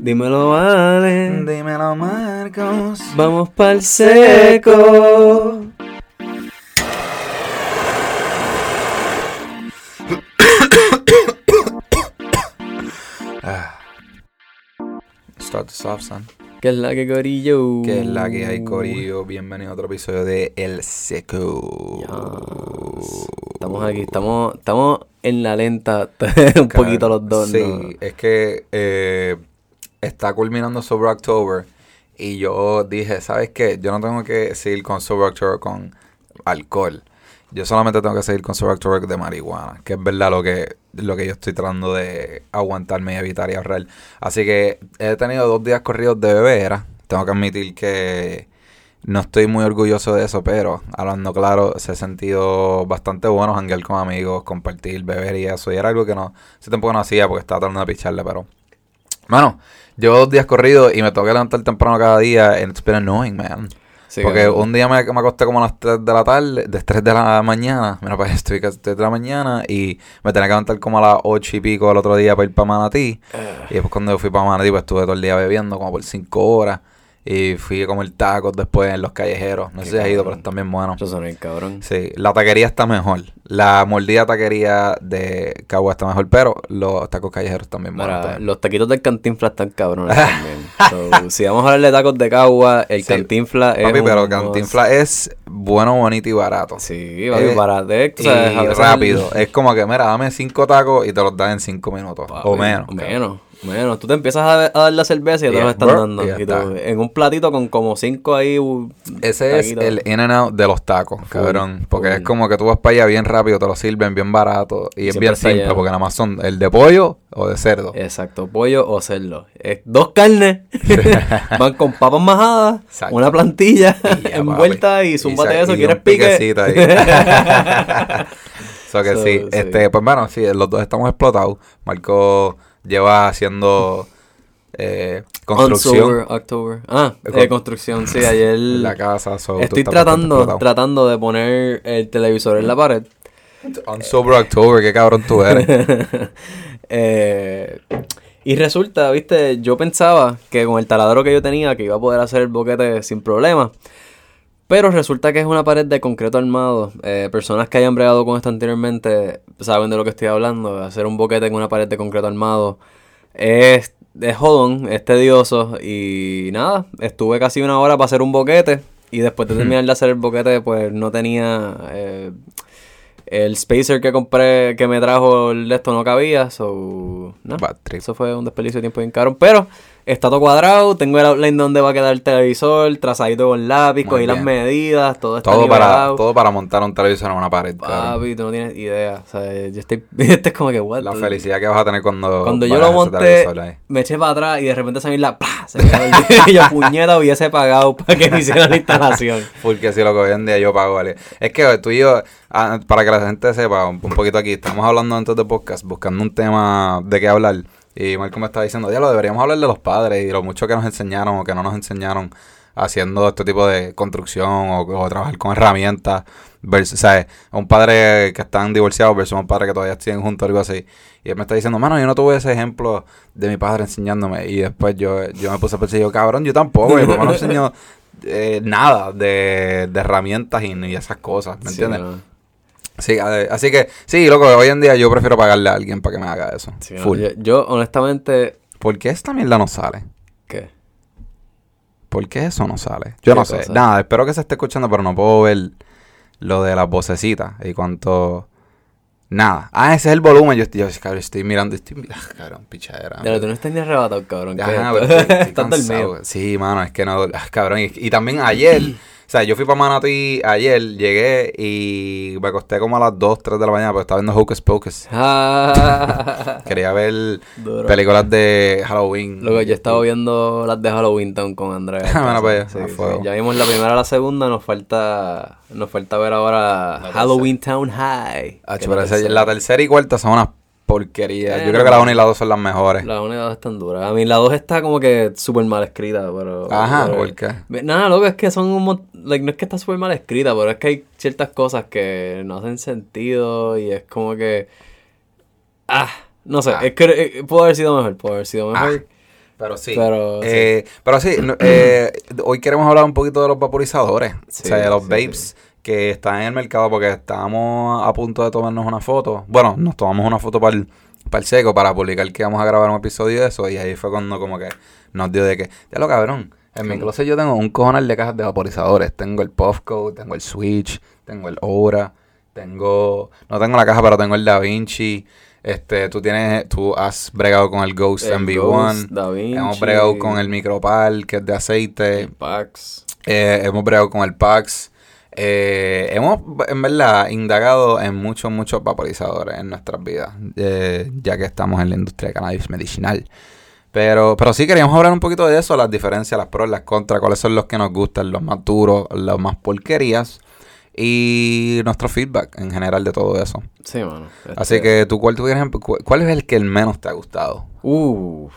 Dímelo, vale. Dímelo, Marcos. Vamos pa'l seco. Start the soft, son. ¿Qué es la que corillo? Que es la que hay, Corillo. Bienvenido a otro episodio de El Seco. Yes. Estamos aquí, estamos, estamos en la lenta un poquito los dos, Sí, ¿no? es que eh, está culminando Sober October. Y yo dije, ¿sabes qué? Yo no tengo que seguir con Sober October con alcohol. Yo solamente tengo que seguir con Sober October de marihuana. Que es verdad lo que, lo que yo estoy tratando de aguantarme y evitar y ahorrar. Así que he tenido dos días corridos de bebera. Tengo que admitir que no estoy muy orgulloso de eso, pero hablando claro, se ha sentido bastante bueno janguear con amigos, compartir, beber y eso. Y era algo que no, ese tiempo no hacía porque estaba tratando de picharle, pero... Mano, llevo dos días corridos y me tengo que levantar temprano cada día and it's been annoying, man. Sí, porque un día me, me acosté como a las 3 de la tarde, de 3 de la mañana, mira, pues estoy a las 3 de la mañana y me tenía que levantar como a las 8 y pico el otro día para ir para Manatí. Ah. Y después cuando fui para Manatí, pues estuve todo el día bebiendo como por 5 horas. Y fui a comer tacos después en los callejeros. No sé si has ido, pero están bien buenos. Eso suena bien, cabrón. Sí, la taquería está mejor. La mordida taquería de Cagua está mejor, pero los tacos callejeros están bien buenos. Los taquitos del cantinfla están cabrones también. So, si vamos a hablar de tacos de cagua, el Sí. cantinfla es. Papi, un pero must. Cantinfla es bueno, bonito y barato. Sí, papi, Eh, para de, Y rápido. Es como que, mira, dame cinco tacos y te los dan en cinco minutos. o menos. O menos. Menos. Tú te empiezas a, a dar la cerveza y te Yeah, los están bro, dando. y Y tú, en un platito con como cinco ahí. uh, Ese es el in and out de los tacos, Full, cabrón. Porque full. es como que tú vas para allá bien rápido, te lo sirven bien barato. Y es bien simple, porque nada más son el de pollo o de cerdo. Exacto, pollo o cerdo. Es dos carnes. Van con papas majadas, Exacto. una plantilla Y envuelta papi. y zúmbate sa- eso. y ¿Quieres pique? ahí. so que So, sí, sí. este, pues bueno, sí, los dos estamos explotados. Marco lleva haciendo eh, construcción Unsober October. Ah, De eh, con- construcción, sí, ayer. la casa. so Estoy tratando, tratando de poner el televisor en la pared. Unsober October, qué cabrón tú eres. Eh, y resulta, viste, yo pensaba que con el taladro que yo tenía que iba a poder hacer el boquete sin problema. Pero resulta que es una pared de concreto armado. Eh, personas que hayan bregado con esto anteriormente saben de lo que estoy hablando. Hacer un boquete en una pared de concreto armado es, es jodón, es tedioso. Y nada, estuve casi una hora para hacer un boquete. Y después de terminar de hacer el boquete, pues no tenía... eh, el spacer que compré, que me trajo el de esto no cabía, so... Trip. eso fue un desperdicio de tiempo bien caro. Pero está todo cuadrado, tengo el outline donde va a quedar el televisor, trazadito con lápiz, cogí las medidas, todo está Todo para, todo para montar un televisor en una pared. Papi, tú no tienes idea. O sea, yo estoy... Es como que, what? La felicidad que vas a tener cuando Cuando yo lo monté, me eché para atrás y de repente se me la... ¡pah! Se me y yo, puñeta, hubiese pagado para que me hicieran la instalación. Porque si lo que hoy en día yo pago, vale. Es que tú y yo, ah, para que la gente sepa un, un poquito aquí, estamos hablando antes de podcast, buscando un tema de qué hablar. Y Marco me está diciendo, ya lo deberíamos hablar de los padres y lo mucho que nos enseñaron o que no nos enseñaron haciendo este tipo de construcción o, o trabajar con herramientas. Versus, ¿sabes? Un padre que están divorciados versus un padre que todavía siguen juntos, algo así. Y él me está diciendo, mano, yo no tuve ese ejemplo de mi padre enseñándome. Y después yo, yo me puse a pensar, yo, cabrón, yo tampoco. Mi papá no enseñó eh, nada de, de herramientas y, y esas cosas, ¿me Sí, entiendes? no. Sí, así que, sí, loco, hoy en día yo prefiero pagarle a alguien para que me haga eso. Sí, no. Full. Yo, yo, honestamente... ¿Por qué esta mierda no sale? ¿Qué? ¿Por qué eso no sale? Yo ¿Qué no sé. cosa? Nada, espero que se esté escuchando, pero no puedo ver lo de las vocecitas y cuánto... Nada. Ah, ese es el volumen. Yo estoy, yo, cabrón, estoy mirando, estoy mirando, cabrón, pichadera. Pero tú no estás ni arrebatado, cabrón. ¿qué Ajá, es pero esto? estoy, estoy Estás dormido. Sí, mano, es que no, ah, cabrón. Y, y también ayer, sea, yo fui para Manatí ayer, llegué y me acosté como a las 2, 3 de la mañana porque estaba viendo Hocus Pocus. Ah, Quería ver Duro. películas de Halloween. Luego yo estaba viendo las de Halloween Town con Andrea. Bueno, pues, Sí. Ya vimos la primera, la segunda, nos falta nos falta ver ahora La Halloween Town High. Ah, pero la tercera y cuarta son unas porquerías. Eh, Yo creo que la 1 y la 2 son las mejores. La una y la dos están duras. A mí la dos está como que súper mal escrita, pero... Ajá, pero- ¿por qué? Nada, loco, es que son un like, no es que está súper mal escrita, pero es que hay ciertas cosas que no hacen sentido y es como que... Ah, no sé, Ah. es que eh, pudo haber sido mejor, pudo haber sido mejor. Pero sí. Pero, eh, pero sí, eh, hoy queremos hablar un poquito de los vaporizadores. Sí, o sea, de los sí, vapes que están en el mercado porque estábamos a punto de tomarnos una foto. Bueno, nos tomamos una foto para el, para el seco para publicar que íbamos a grabar un episodio de eso. Y ahí fue cuando como que nos dio de que, ya lo cabrón. En mi closet yo tengo un cojonal de cajas de vaporizadores. Tengo el Puffco, tengo el Switch, tengo el Aura, tengo... No tengo la caja, pero tengo el Da Vinci. Este, tú tienes... Tú has bregado con el Ghost El MV1. Ghost, Da Hemos bregado con el Micropal, que es de aceite. el Pax. Eh, hemos bregado con el Pax. Eh, hemos, en verdad, indagado en muchos, muchos vaporizadores en nuestras vidas, eh, ya que estamos en la industria de cannabis medicinal. Pero, pero sí queríamos hablar un poquito de eso, las diferencias, las pros, las contras, cuáles son los que nos gustan, los más duros, los más porquerías y nuestro feedback en general de todo eso. Sí, mano. Así Este, que tú, ¿cuál, tú ¿cuál es el que el menos te ha gustado? Uf.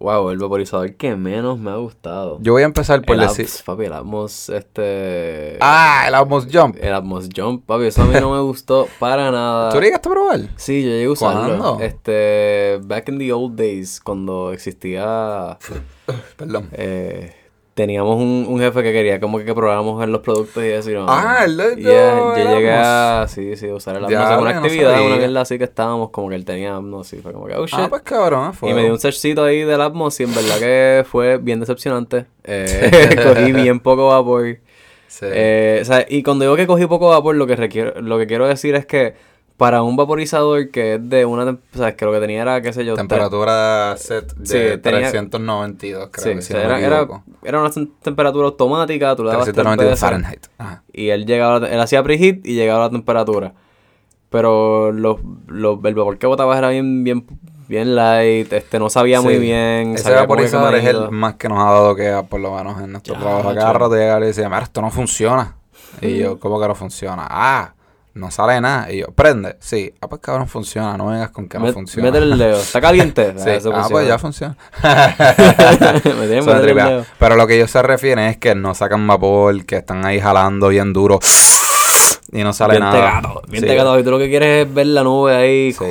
Wow, el vaporizador que menos me ha gustado. Yo voy a empezar por el decir... Atmos, papi, el Atmos, este... Ah, el Atmos Jump. El Atmos Jump, papi, eso a mí no me gustó para nada. ¿Tú llegaste a probar? Sí, yo llegué a usarlo. ¿Cuándo? Este, back in the old days, cuando existía... Perdón. eh, teníamos un, un jefe que quería como que, que probáramos en los productos y y no, Ah, el de- Yeah, yo llegué a... Sí, sí, usar el Atmos en una no actividad, sabía. una mierda así que estábamos, como que él tenía Atmos y fue como que, oh shit. Ah, pues cabrón, fue. Y me dio un searchcito ahí del Atmos y en verdad que fue bien decepcionante. Eh, cogí bien poco vapor. Sí. Eh, o sea, y cuando digo que cogí poco vapor, lo que requiero, lo que quiero decir es que para un vaporizador que es de una, o sea, que lo que tenía era, qué sé yo, Temperatura set de Sí, tenía- 392, creo Sí, que o si sea, no me era, era, era una tem- temperatura automática, tú le dabas tres 392 veces, Fahrenheit. Ajá. y él llegaba, él hacía preheat y llegaba a la temperatura. Pero los, los, el vapor que botabas era bien, bien, bien light, este, no sabía muy bien. Ese vaporizador es el más que nos ha dado que, por lo menos en nuestro trabajo. Cada rato llega y dice, mira, esto no funciona. Y yo, ¿cómo que no funciona? Ah, no sale nada. Y yo, prende. Sí. Ah, pues cabrón, funciona. No vengas con que no Met- funciona. Métele el dedo, está caliente. Sí. Eso Ah, pues ya funciona. Me el dedo. Pero lo que ellos se refieren es que no sacan vapor, que están ahí jalando bien duro y no sale bien nada. tegado, bien Sí. tegado. Y tú lo que quieres es ver la nube ahí. Sí.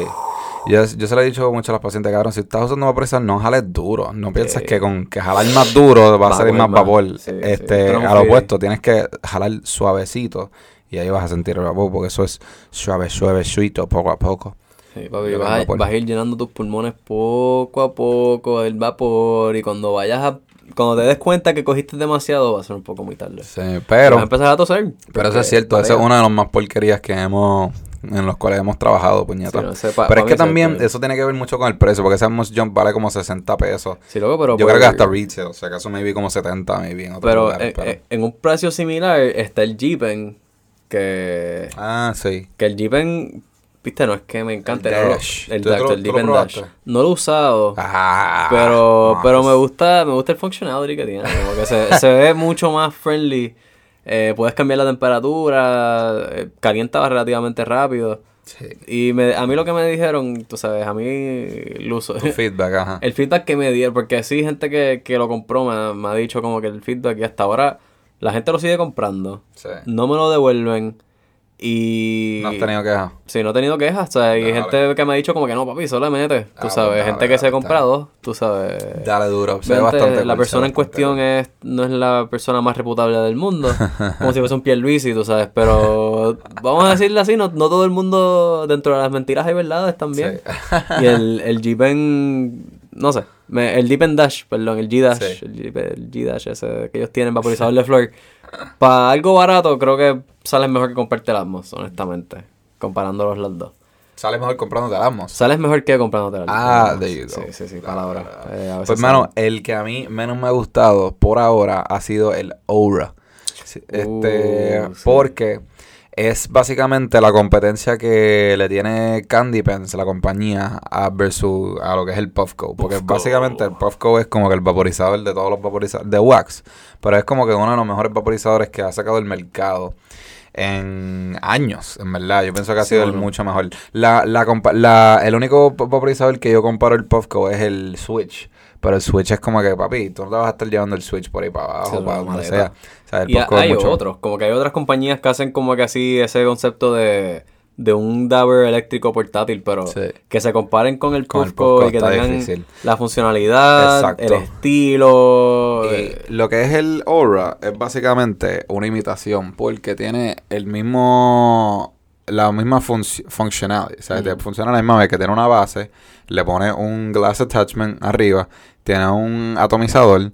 Yo, yo se lo he dicho mucho a los pacientes, cabrón, si estás usando vaporizador, no jales duro. No pienses Sí. que con que jalar más duro va a salir más vapor. Sí, sí. este, Pero no a lo fui- opuesto, tienes que jalar suavecito y ahí vas a sentir el vapor, porque eso es suave, suave, suito, poco a poco. Sí, papi, vas, a, vapor. vas a ir llenando tus pulmones poco a poco del vapor y cuando vayas a... Cuando te des cuenta que cogiste demasiado va a ser un poco muy tarde. Sí, Vas a pero, empezar a toser. pero eso es cierto, esa es una de las más porquerías que hemos, en los cuales hemos trabajado, puñeta. Sí, no sé, pa- pero es que también eso tiene que ver mucho con el precio, porque ese Atmos Jump vale como 60 pesos. Sí, loco, pero... Yo creo que hasta retail, o sea, que eso me vi como 70, maybe en otros Pero, lugares, eh, pero- eh, en un precio similar está el Jeepen, que... Ah, sí. Que el Jeepen, viste, no es que me encante. El no lo- Dash. el ¿Tú- Dash, tú lo- el lo Dash. No lo he usado. Ah, Pero, no, pero pues- me gusta, me gusta el functionality que tiene. Como que se, se ve mucho más friendly. Eh, puedes cambiar la temperatura, eh, calienta relativamente rápido. Sí. Y me, a mí lo que me dijeron, tú sabes, a mí el uso, Tu feedback, ajá. el feedback que me dieron, porque sí, gente que, que lo compró me, me ha dicho como que el feedback y hasta ahora la gente lo sigue comprando, Sí. no me lo devuelven y... No has tenido quejas. Sí, no he tenido quejas, o sea, hay Dale. gente que me ha dicho como que no, papi, mete, tú Ah, sabes, pues gente dale, que se dale, compra dale. dos, tú sabes. Dale duro. Se ve bastante la cool, persona en cuestión es no es la persona más reputable del mundo, como si fuese un Pierluisi, tú sabes, pero vamos a decirle así, no, no todo el mundo dentro de las mentiras hay verdades también. Y el, el Jeepen, no sé, me- el Deepen Dash, perdón, el G-Dash, Sí. el el G-Dash ese que ellos tienen vaporizador de flor, para algo barato creo que sales mejor que comprarte el Atmos, honestamente, comparándolos los dos. Sale mejor comprando de Atmos. Sales mejor que comprándote el Ah, Atmos. there you go. Sí, sí, sí, palabra. Eh, a veces Pues, mano, salen. el que a mí menos me ha gustado por ahora ha sido el Aura. Este, Uh, sí. porque es básicamente la competencia que le tiene Candy Pens, la compañía, a versus a lo que es el Puffco. Porque Puffco. básicamente el Puffco es como que el vaporizador de todos los vaporizadores de wax. Pero es como que uno de los mejores vaporizadores que ha sacado el mercado en años, en verdad. Yo pienso que ha Sí, sido el mucho mejor. La, la, la- el único vaporizador que yo comparo el Puffco es el Switch. Pero el Switch es como que, papi, tú no te vas a estar llevando el Switch por ahí para abajo, Sí, para donde sea. O sea, el Y hay mucho- otros, como que hay otras compañías que hacen como que así ese concepto de, de un dabber eléctrico portátil, pero Sí. que se comparen con el Puffco y que tengan difícil. la funcionalidad, Exacto. el estilo. Y eh, lo que es el Aura es básicamente una imitación porque tiene el mismo la misma func- functionality, o sea, te funciona la misma vez que tiene una base, le pone un glass attachment arriba, tiene un atomizador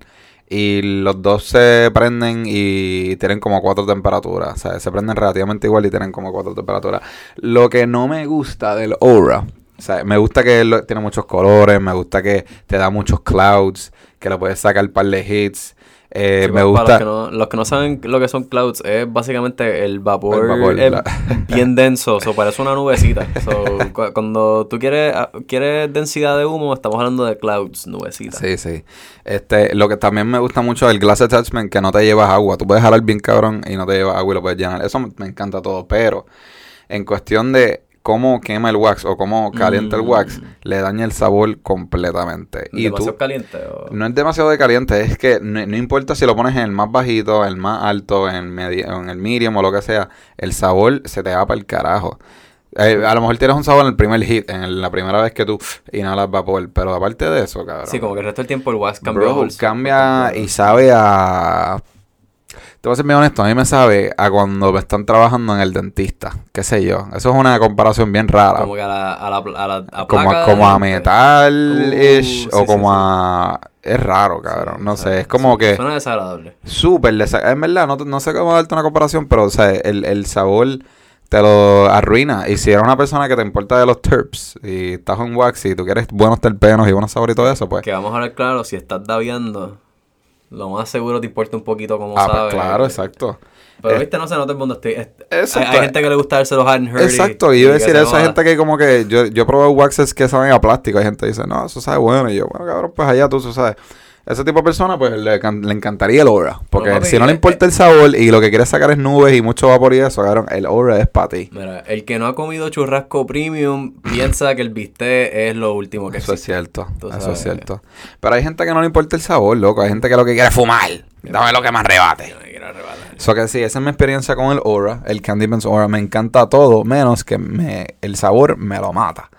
y los dos se prenden y tienen como cuatro temperaturas, o sea, se prenden relativamente igual y tienen como cuatro temperaturas. Lo que no me gusta del Aura, o sea, me gusta que lo- tiene muchos colores, me gusta que te da muchos clouds, que le puedes sacar un par de hits. Eh, sí, me gusta. Para los que, no, los que no saben lo que son clouds, es básicamente el vapor, El vapor, es la- bien denso, so, parece una nubecita. So, cu- cuando tú quieres, ah, quieres densidad de humo, estamos hablando de clouds, nubecitas. Sí, sí. Este, lo que también me gusta mucho es el glass attachment, que no te llevas agua. Tú puedes jalar bien cabrón y no te llevas agua y lo puedes llenar. Eso me me encanta todo. Pero en cuestión de cómo quema el wax o cómo calienta el wax, le daña el sabor completamente. Y tú, ¿Demasiado caliente? o- no es demasiado de caliente, es que no, no importa si lo pones en el más bajito, el más alto, en, medi- en el medium o lo que sea, el sabor se te va para el carajo. Eh, a lo mejor tienes un sabor en el primer hit, en el- la primera vez que tú inhalas vapor, pero aparte de eso, cabrón. Sí, como que el resto del tiempo el wax cambia. Bro, cambia y sabe a... Te voy a ser bien honesto, a mí me sabe a cuando me están trabajando en el dentista, qué sé yo. Eso es una comparación bien rara. Como que a la, a la, a la a como, placa como a metal-ish Uh, o como sí, sí. a... Es raro, cabrón. no sé, es como que Suena desagradable. súper... desa- En verdad, no sé cómo darte una comparación, pero o sea, el, el sabor te lo arruina. Y si eres una persona que te importa de los terps y estás en wax y tú quieres buenos terpenos y buenos sabores y todo eso, pues... Que vamos a hablar claro, si estás daviando, lo más seguro te importa un poquito como Ah, pues sabes. claro, exacto. Pero Eh, viste, no se nota el mundo. Estoy, est- Exacto. Hay, hay gente que le gusta darse los hard and Exacto, y yo iba a que decir eso, hay gente que como que yo, yo probado waxes que saben a plástico, hay gente que dice, no, eso sabe bueno, y yo, bueno, cabrón, pues allá tú, tú sabes. Ese tipo de persona, pues le, le encantaría el aura, porque papi, si no le eh, importa el sabor y lo que quiere sacar es nubes y mucho vapor y eso, cabrón, el aura es para ti. Mira, el que no ha comido churrasco premium piensa que el bistec es lo último que Eso es existe. cierto, Tú eso sabes. es cierto. Pero hay gente que no le importa el sabor, loco, hay gente que lo que quiere es fumar, dame lo que más rebate. Me quiero. So que sí, esa es mi experiencia con el Aura, el Candy Benz Aura. Me encanta todo, menos que me, el sabor me lo mata.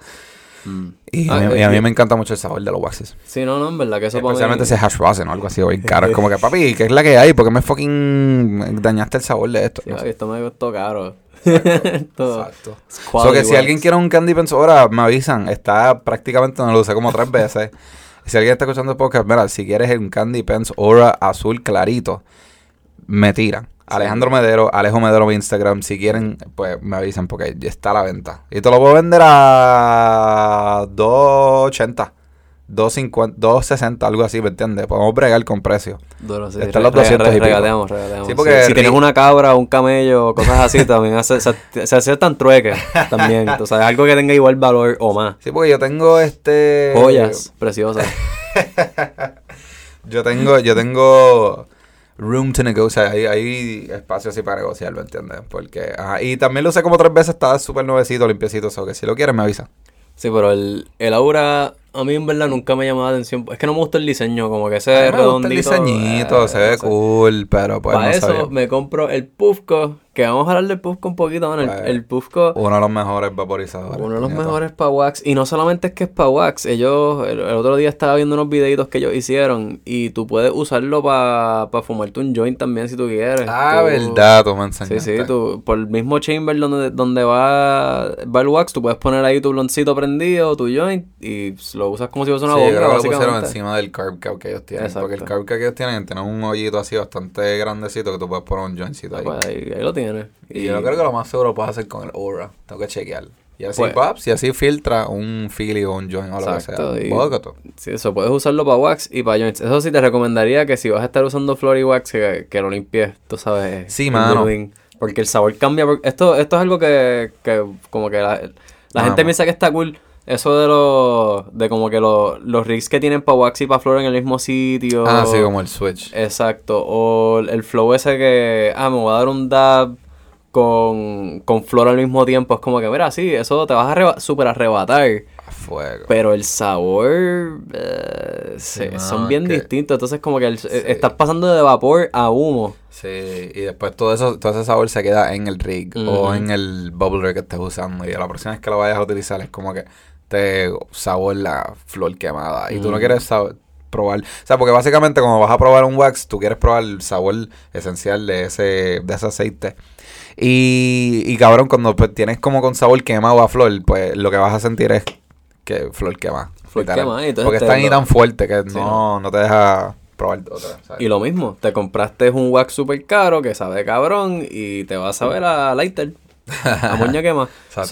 Mm. Y, Ah, a, mí, eh, y a mí y- me encanta mucho el sabor de los waxes. Sí, no, no, en verdad que eso para mí... Especialmente ese hash o algo así, bien caro. Es como que, papi, ¿qué es la que hay? ¿Por qué me fucking dañaste el sabor de esto? Sí, No papi, sé. esto me costó caro. Exacto. It's So que si wax. alguien quiere un Candy Benz Aura, me avisan. Está prácticamente, no lo usé como tres veces. Si alguien está escuchando el podcast, mira, si quieres un Candy Pens Aura azul clarito, me tiran. Alejandro Medero, Alejo Medero en Instagram. Si quieren, pues me avisan porque ya está a la venta. Y te lo puedo vender a 2.80, 2.50, 2.60, algo así, ¿me entiendes? Podemos bregar con precio. Sí. Están los Re- 200 y regateamos, regateamos. Sí, porque si, si tienes una cabra, un camello, cosas así, también hace, se, se aceptan trueques también. Tú sabes, algo que tenga igual valor o más. Sí, porque yo tengo este... Joyas preciosas. Yo tengo, yo tengo room to negotiate. Hay, hay espacio así para negociar, ¿me entiendes? Porque, ajá, y también lo usé como tres veces, estaba súper nuevecito, limpiecito, o que si lo quieres me avisa. Sí, pero el, el aura, a mí en verdad nunca me llamó la atención. Es que no me gusta el diseño, como que ese redondito. el diseñito, eh, se ve no sé. cool, pero pues Para no eso sabía. me compro el Puffco, que vamos a hablar del Puffco un poquito, mano. El, Pues, el Puffco, Uno de los mejores vaporizadores. uno de los mejores para wax. Y no solamente es que es para wax, ellos, el, el otro día estaba viendo unos videitos que ellos hicieron y tú puedes usarlo para fumarte un joint también si tú quieres. Ah, Tú- verdad, tú me Sí, enseñaste. sí, tú, por el mismo chamber donde, donde va, va el wax, tú puedes poner ahí tu bloncito prendido, tu joint, y lo usas como si fuese una Sí, creo que lo pusieron encima del carb cap que ellos tienen. Exacto. Porque el carb cap que ellos tienen tiene un hoyito así bastante grandecito que tú puedes poner un jointcito ahí. Pues ahí, ahí lo tienes. Y yo creo que lo más seguro puedes hacer con el Aura. Tengo que chequear. Y así, Pues- y así filtra un Philly o un joint o lo que sea. y- Bócato. Sí, eso puedes usarlo para wax y para joints. Eso sí te recomendaría que si vas a estar usando Flori Wax, que, que lo limpies, tú sabes. Sí, mano. building, Porque el sabor cambia. Esto, esto es algo que, que como que la, la gente piensa que está cool. Eso de los, de como que los, los rigs que tienen para wax y para flor en el mismo sitio. Ah, sí, como el switch. Exacto. O el flow ese que, ah, me voy a dar un dab con, con flor al mismo tiempo. Es como que, mira, sí, eso te vas a arreba- super arrebatar. a fuego. Pero el sabor eh, Sí, son bien distintos. Entonces, como que el- eh, estás pasando de vapor a humo. Sí, y después todo eso, todo ese sabor se queda en el rig o en el bubbler que estés usando. Y la próxima vez que lo vayas a utilizar es como que te sabor la flor quemada. Y tú no Ujú. quieres sab- probar. O sea, porque básicamente cuando vas a probar un wax, tú quieres probar el sabor esencial de ese, de ese aceite. Y, y cabrón, cuando pues, tienes como con sabor quemado a flor, pues lo que vas a sentir es que flor quema. Flor quema, y Porque está ahí lo- tan fuerte que Sí, no, no te deja probar otra. ¿sabes? Y lo mismo, te compraste un wax super caro que sabe cabrón y te va a saber a lighter. A moña quema. Exacto.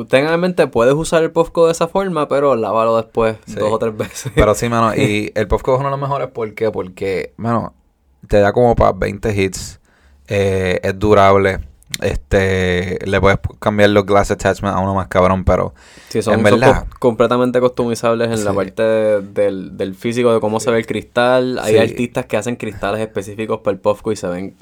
So, tengan en mente, puedes usar el Puffco de esa forma, pero lávalo después Sí. dos o tres veces. Pero sí, mano, y el Puffco es uno de los mejores, ¿por qué? Porque, mano, te da como para 20 hits, eh, es durable, este, le puedes cambiar los glass attachments a uno más cabrón, pero Sí, son, en verdad. co- completamente customizables en la parte del, del físico, de cómo se ve el cristal. Hay artistas que hacen cristales específicos para el Puffco y se ven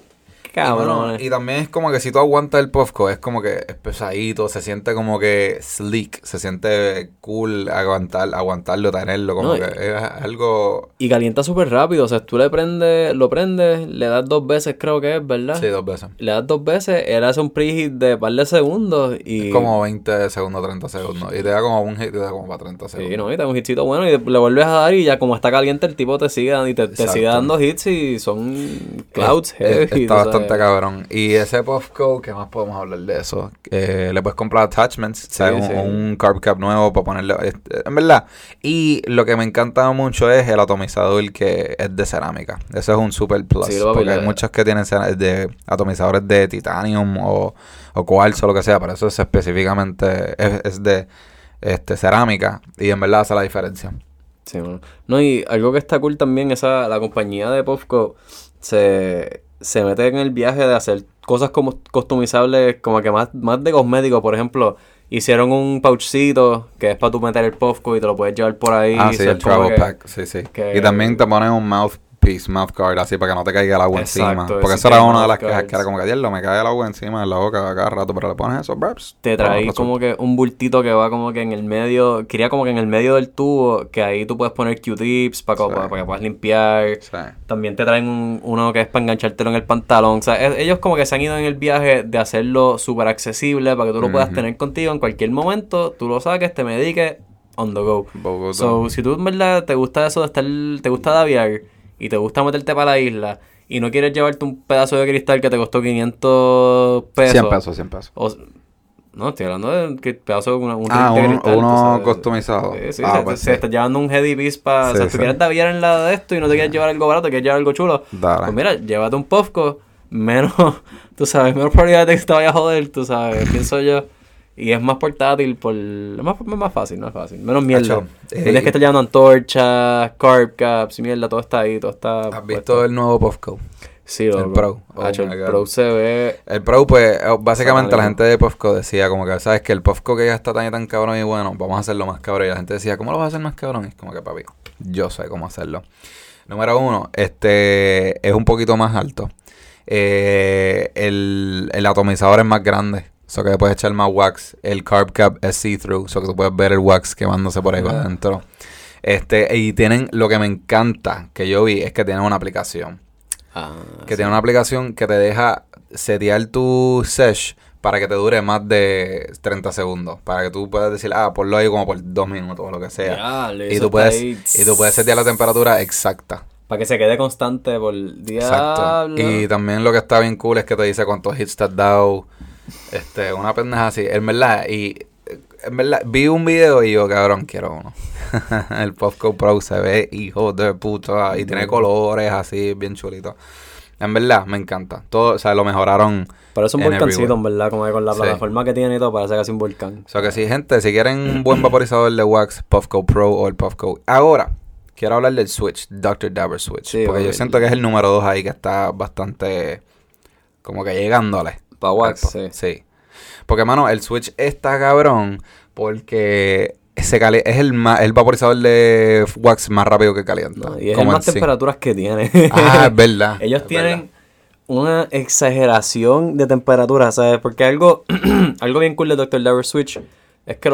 Y, mano, cabrones. y también es como que si tú aguantas el Puffco, es como que es pesadito, se siente como que sleek, se siente cool aguantar, aguantarlo, tenerlo, como No, que y- es algo... Y calienta súper rápido. O sea, tú le prendes, lo prendes, le das dos veces, creo que es, ¿verdad? Sí, dos veces. Le das dos veces, él hace un preheat de par de segundos y... Es como 20 segundos, 30 segundos. Y te da como un hit y te da como para 30 segundos. Sí, no, y te da un hitcito bueno y le vuelves a dar y ya como está caliente el tipo te sigue dando y te, te sigue dando hits y son clouds Es- heavy. es- tú está cabrón. Y ese Puffco, ¿qué más podemos hablar de eso? Eh, le puedes comprar attachments, ¿sabes? sí. Un, un carb cap nuevo para ponerle. en verdad. Y lo que me encanta mucho es el atomizador que es de cerámica. Eso es un super plus. Sí, porque hay muchos que tienen de atomizadores de titanium o, o cuarzo o lo que sea. Pero eso es específicamente. Es, es de este cerámica. Y en verdad hace la diferencia. Sí, mano. No, y algo que está cool también, esa, la compañía de Puffco se, se mete en el viaje de hacer cosas como customizables, como que más, más de cosméticos, por ejemplo, hicieron un pouchcito que es para tú meter el Puffco y te lo puedes llevar por ahí. Ah, sí, el travel que- pack. Sí, sí. que- Y también te ponen un mouthpiece, mouth guard, así para que no te caiga el agua Exacto, encima. Porque eso tiene era una de las quejas, que era como que, diablo, me cae el agua encima en la boca cada rato, pero le pones eso, braps. Te traí como que un bultito que va como que en el medio, quería como que en el medio del tubo, que ahí tú puedes poner Q-tips para, Sí. para, que puedas limpiar. Sí. También te traen un- uno que es para enganchártelo en el pantalón. O sea, e- ellos como que se han ido en el viaje de hacerlo súper accesible para que tú lo puedas tener contigo en cualquier momento. Tú lo saques, te mediques, on the go. Bogotá. So, si tú en verdad te gusta eso de estar, te gusta daviar y te gusta meterte para la isla y no quieres llevarte un pedazo de cristal que te costó 500 pesos. 100 pesos, 100 pesos. O, no, estoy hablando de pedazo de una, un Ah, de cristal, tú uno sabes. customizado. Sí, sí, Ah, se, pues se sí. está llevando un heavy piece para... o sea, tú quieres daviar en la de esto y no te quieres llevar algo barato, quieres llevar algo chulo. Dale. Pues mira, llévate un Puffco, menos, tú sabes, menos probabilidad de que te vaya a joder, tú sabes, pienso yo. Y es más portátil, por, es más, más fácil, no es fácil. Menos mierda. Acho, eh, Tienes que estar llevando antorchas, carb caps mierda, todo está ahí, todo está... ¿Has puesto. visto el nuevo Puffco? Sí, loco. el Pro? Oh Acho, my el. Pro se ve... El Pro, pues, eh, básicamente la gente de Puffco decía como que, ¿sabes? Que el Puffco que ya está tan y tan cabrón y bueno, vamos a hacerlo más cabrón. Y la gente decía, ¿cómo lo vas a hacer más cabrón? Y es como que, papi, yo sé cómo hacerlo. Número uno, este es un poquito más alto. Eh, el, el atomizador es más grande. So que le puedes echar más wax. El carb cap es see-through. So que tú puedes ver el wax quemándose por ahí para adentro. Este, y tienen, lo que me encanta que yo vi es que tienen una aplicación Ah, que sí. tiene una aplicación que te deja setear tu sesh para que te dure más de 30 segundos. Para que tú puedas decir, ah, ponlo ahí como por dos minutos o lo que sea. Y, tú puedes, ahí. y tú puedes setear la temperatura exacta. Para que se quede constante por día. Exacto. Y también lo que está bien cool es que te dice cuántos hits te has dado. Este, una pendeja así. En verdad, y en verdad, vi un video y yo, cabrón, quiero uno. el Puffco Pro se ve hijo de puta y tiene colores así, bien chulito. En verdad, me encanta. Todo, o sea, lo mejoraron. Pero es un en volcancito, everywhere. en verdad, como que con la Sí. plataforma que tiene y todo, parece casi un volcán. O sea que si, gente, si quieren un buen vaporizador de wax, Puffco Pro o el Puffco. Ahora, quiero hablar del Switch, Dr. Dabber Switch. Sí, porque yo siento que es el número 2 ahí que está bastante. Como que llegándole. Wax, sí. po- Sí. Porque, mano, el Switch está cabrón porque se cali- es el, el vaporizador de wax más rápido que calienta. No, y es el como más sí. temperaturas que tiene. Ah, es verdad. Ellos es tienen verdad. una exageración de temperatura, ¿sabes? Porque algo, algo bien cool de Dr. Dabber Switch es que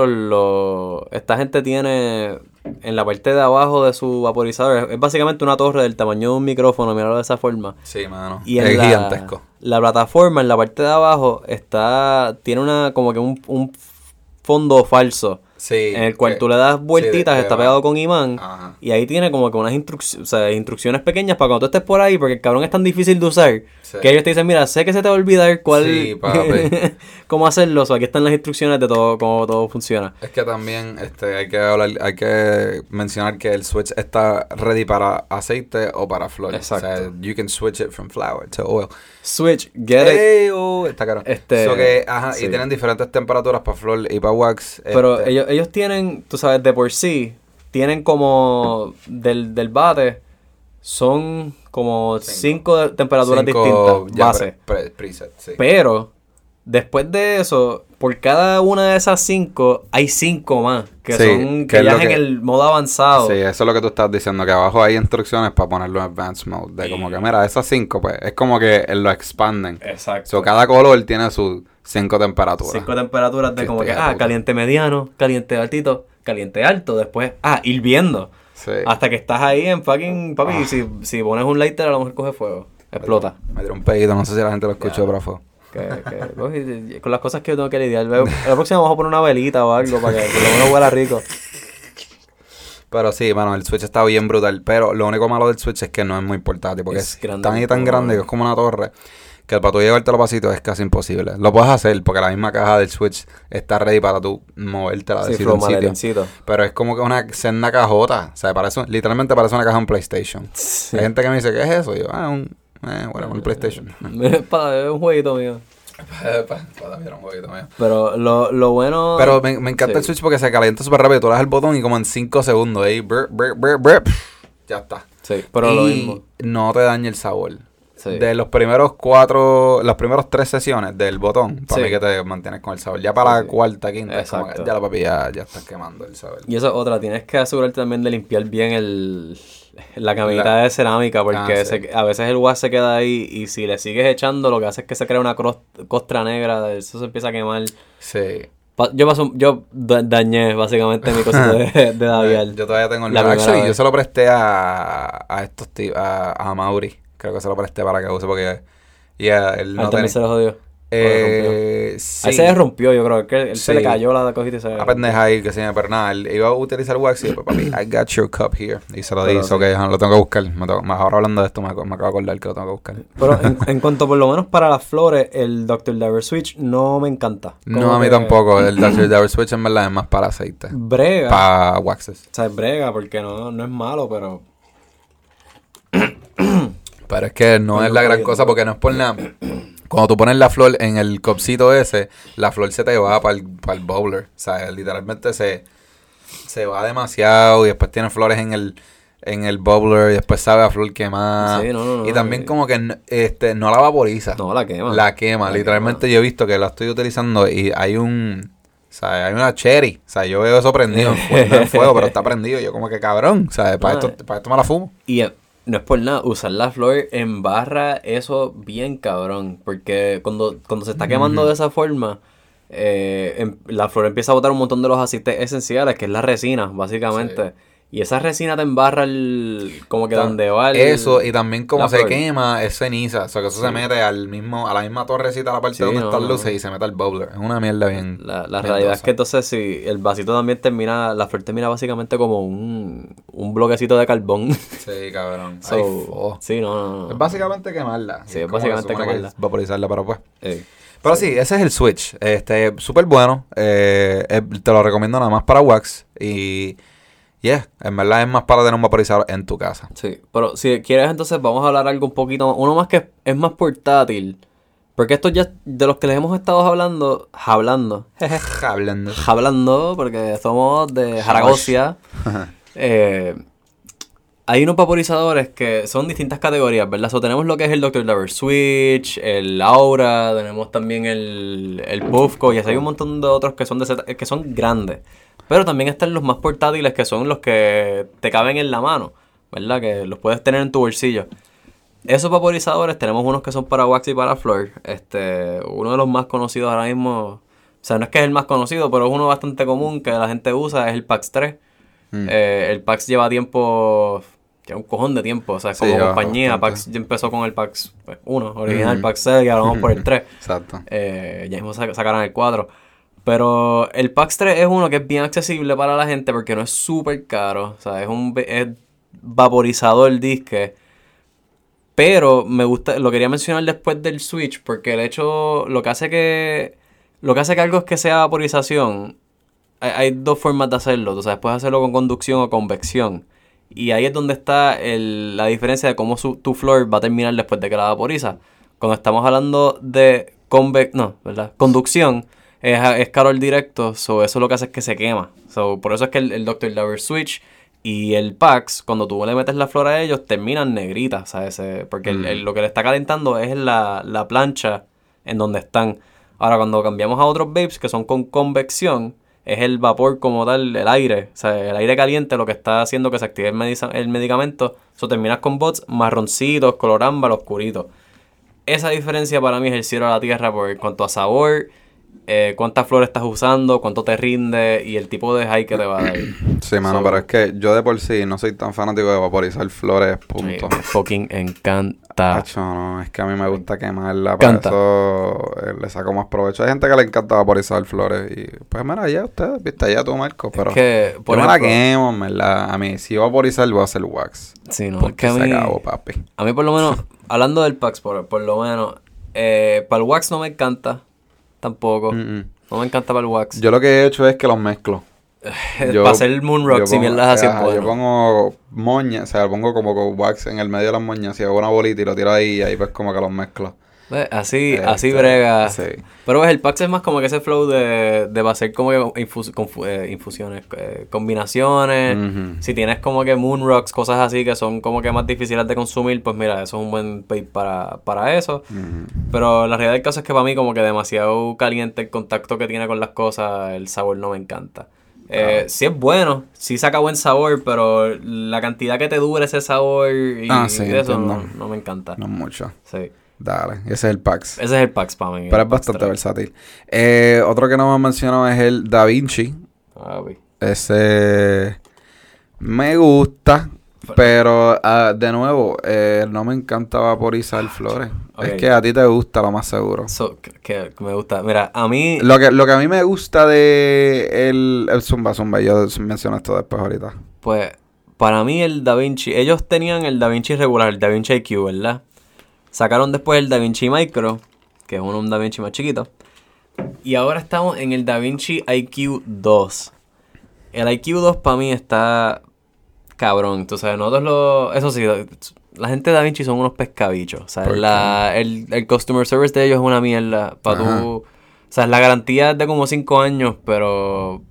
esta gente tiene en la parte de abajo de su vaporizador, es básicamente una torre del tamaño de un micrófono, míralo de esa forma. Sí, mano. Y es la, gigantesco. La plataforma, en la parte de abajo, está tiene una como que un, un fondo falso. Sí. en el cual que- tú le das vueltitas, sí, de- está pegado con imán. Ajá. Y ahí tiene como que unas instrucciones, o sea, instrucciones pequeñas para cuando tú estés por ahí, porque el cabrón es tan difícil de usar, Sí. que ellos te dicen, mira, sé que se te va a olvidar cuál, Sí, papi. cómo hacerlo, o sea, aquí están las instrucciones de todo, cómo todo funciona. Es que también este, hay que hablar, hay que mencionar que el switch está ready para aceite o para flor. Exacto. O sea, you can switch it from flour to oil. Switch, get it. Oh, está caro. Este, So que, ajá, sí. y tienen diferentes temperaturas para flor y para wax. Pero este, ellos, ellos tienen, tú sabes, de por sí, tienen como del, del bate, son como Cinco. temperaturas cinco distintas, base. pre- pre- preset, sí. Pero, después de eso, por cada una de esas cinco, hay cinco más. Que Sí, son que ya es en que- el modo avanzado. Sí, eso es lo que tú estás diciendo, que abajo hay instrucciones para ponerlo en advanced mode. De como que, mira, esas cinco, pues, es como que lo expanden. Exacto. So, cada color tiene sus cinco temperaturas. cinco temperaturas de como que, ah, caliente mediano, caliente altito, caliente alto, después, ah, hirviendo. Sí. Hasta que estás ahí en fucking, papi, Ah. si, si pones un lighter a lo mejor coge fuego, explota. Me dio un pedito, no sé si la gente lo escuchó, pero fue. Que, que- pues, con las cosas que yo tengo que lidiar. Veo- La próxima vamos a poner una velita o algo para que por lo menos huela rico. Pero sí, mano, el Switch está bien brutal. Pero lo único malo del Switch es que no es muy portátil. Porque Es es, tan y tan grande que es como una torre. Que para tú llevártelo pasito es casi imposible. Lo puedes hacer porque la misma caja del Switch está ready para tú movértela de Sí, sitio en. Pero es como que una senda cajota. O sea, parece, literalmente parece una caja en PlayStation. Sí. Hay gente que me dice, ¿qué es eso? Y yo, ah, un, eh, bueno, un PlayStation. Es mío. Para un jueguito mío. Pero lo, lo bueno. Pero me, me encanta Sí. el Switch porque se calienta súper rápido. Tú le das el botón y como en 5 segundos ahí, brr, brr, brr, brr, ya está. Sí, pero y lo mismo. no te daña el sabor. Sí. De los primeros cuatro, las primeras tres sesiones del botón, para Sí. mí que te mantienes con el sabor. Ya para Sí, la cuarta, quinta, es como que Exacto. ya la papi ya, ya estás quemando el sabor. Y eso es otra, tienes que asegurarte también de limpiar bien el, la camita de cerámica, porque Ah, se- a veces el wax se queda ahí y si le sigues echando, lo que hace es que se crea una costra negra, eso se empieza a quemar. Sí. Yo, paso, yo da- dañé básicamente mi cosita de, de. Yo todavía tengo el La Actually, yo se lo presté a, a estos tíos, a, a Mauri. Creo que se lo presté para que use porque ya él no también tenía- se lo jodió. Eh, sí. Ahí se le rompió, yo creo. Que él se le cayó la cosita y se Una pendeja ahí que se llama, pero nada, él iba a utilizar wax y después, papi, I got your cup here. Y se lo di, Pero so sí. ajá, lo tengo que buscar. Me tengo- ahora hablando de esto, me, ac- me acabo de acordar que lo tengo que buscar. Pero en, en cuanto por lo menos para las flores, el Dr. Diver Switch no me encanta. No, a mí que tampoco. El Dr. Dower Switch en verdad es más para aceite. Brega. Para waxes. O sea, es brega porque no, no es malo, pero... Pero es que no es la gran cosa porque no es por nada. Cuando tú pones la flor en el copcito ese, la flor se te va para el, para el bowler. O sea, literalmente se, se va demasiado y después tiene flores en el, en el bubbler y después sabe a flor quemada. Sí, no, no, y también eh. como que este, no la vaporiza. No, la quema. La quema. La Literalmente quema. yo he visto que la estoy utilizando y hay un... O sea, hay una cherry. O sea, yo veo eso prendido en fuego, pero está prendido. Yo como que cabrón. O sea, para, esto, para esto me la fumo. Y eh, no es por nada, usar la flor en barra, eso bien cabrón. Porque cuando, cuando se está quemando de esa forma, eh, em- la flor empieza a botar un montón de los aceites esenciales, que es la resina, básicamente. Y esa resina te embarra el, como que donde va el... Eso, y también como se flor. quema, es ceniza. O sea, que eso se mete al mismo, a la misma torrecita, la parte Sí, donde no, están no, luces y se mete al bowler. Es una mierda bien. La, la bien realidad es que entonces si el vasito también termina, la flor termina básicamente como un, un bloquecito de carbón. Sí, cabrón. So, Ay, fo. sí, no, no. Es básicamente quemarla. Sí, es básicamente que quemarla. Vaporizarla, pero pues. Eh, Pero sí, ese es el Switch. Este, súper bueno. Eh, eh, te lo recomiendo nada más para wax. Y, yeah, en verdad es más para tener un vaporizador en tu casa. Sí, pero si quieres entonces vamos a hablar algo un poquito, uno más que es más portátil, porque estos ya de los que les hemos estado hablando, hablando, Hablando. hablando, porque somos de Zaragoza, eh, hay unos vaporizadores que son distintas categorías, ¿verdad? So, tenemos lo que es el Dr. Lover Switch, el Aura, tenemos también el, el Puffco y así hay un montón de otros que son, de que son grandes. Pero también están los más portátiles que son los que te caben en la mano, ¿verdad? Que los puedes tener en tu bolsillo. Esos vaporizadores tenemos unos que son para wax y para flor. Este, uno de los más conocidos ahora mismo, sea, no es que es el más conocido, pero es uno bastante común que la gente usa, es el PAX 3. Mm. Eh, el PAX lleva tiempo, lleva un cojón de tiempo, o sea, como compañía. PAX ya empezó con el PAX 1, original, Ujú. PAX 6, y ahora vamos por el 3. Exacto. Eh, ya mismo sac- sacaron el 4. Pero el PAX 3 es uno que es bien accesible para la gente porque no es súper caro. O sea, es un es vaporizador disque. Pero me gusta, lo quería mencionar después del Switch porque el hecho, lo que hace que, lo que hace que algo es que sea vaporización, hay, hay dos formas de hacerlo. O sea, puedes hacerlo con conducción o convección. Y ahí es donde está el- la diferencia de cómo su- tu flor va a terminar después de que la vaporiza. Cuando estamos hablando de conve no, ¿verdad? conducción, es, es calor directo, so eso lo que hace es que se quema. So, por eso es que el, el Dr. Lover Switch y el PAX, cuando tú le metes la flor a ellos, terminan negritas, ¿sabes? Porque Mm. el- lo que le está calentando es la, la plancha en donde están. Ahora, cuando cambiamos a otros vapes que son con convección, es el vapor como tal, el aire. O sea, el aire caliente lo que está haciendo que se active el, medicamento. Eso terminas con bots marroncitos, color ámbar, oscuritos. Esa diferencia para mí es el cielo a la tierra por en cuanto a sabor, eh, cuántas flores estás usando, cuánto te rinde y el tipo de high que te va a dar. Sí, mano, So- pero es que yo de por sí no soy tan fanático de vaporizar flores, punto. me fucking encanta. Hacho, no, es que a mí me gusta quemarla, por eso eh, le saco más provecho. Hay gente que le encanta vaporizar flores y pues mira, ya ustedes, viste, ya tú, Marco, pero es que, por yo me la quemo, en ¿verdad? A mí, si yo vaporizar, voy a hacer wax. sí, no, es porque que a se acabó, papi. a mí por lo menos, hablando del PAX, por, por lo menos, eh, para el wax no me encanta, tampoco. Mm, mm. No me encanta para el wax. Yo lo que he hecho es que los mezclo. yo- para hacer el moon y pongo- mierdas así ajá, bueno. Yo pongo moña, o sea, pongo como con wax en el medio de las moñas y hago una bolita y lo tiro ahí y ahí pues como que los mezclo. ¿Ves? Así, Este, así brega. Sí. Pero ves, el PAX es más como que ese flow de, de hacer como que infus- confu- eh, infusiones, eh, combinaciones. Si tienes como que moon rocks, cosas así que son como que más difíciles de consumir, pues mira, eso es un buen vape para, para eso. Pero la realidad del caso es que para mí como que demasiado caliente el contacto que tiene con las cosas, el sabor no me encanta. Eh, sí es bueno, sí saca buen sabor, pero la cantidad que te dura ese sabor y, Ah, sí, y eso no, no me encanta. No mucho. Sí. Dale, ese es el PAX. Ese es el PAX para mí. Pero es bastante 3. versátil. Eh, otro que no hemos mencionado es el Da Vinci. Ah. Ese me gusta, pero ah, de nuevo, eh, no me encanta vaporizar flores. Ok. Es que a ti te gusta, lo más seguro. So, que, que me gusta. Mira, a mí. Lo que, lo que a mí me gusta de el, el Zumba Zumba, yo menciono esto después ahorita. Pues, para mí el Da Vinci. Ellos tenían el Da Vinci regular, el Da Vinci IQ, ¿verdad? Sacaron después el Da Vinci Micro, que es uno, un Da Vinci más chiquito. Y ahora estamos en el Da Vinci IQ 2. El IQ 2 para mí está cabrón. Tú sabes, nosotros lo. Eso sí, la gente de Da Vinci son unos pescabichos. O sea, el, el customer service de ellos es una mierda. Para tú. O sea, la garantía es de como 5 años, pero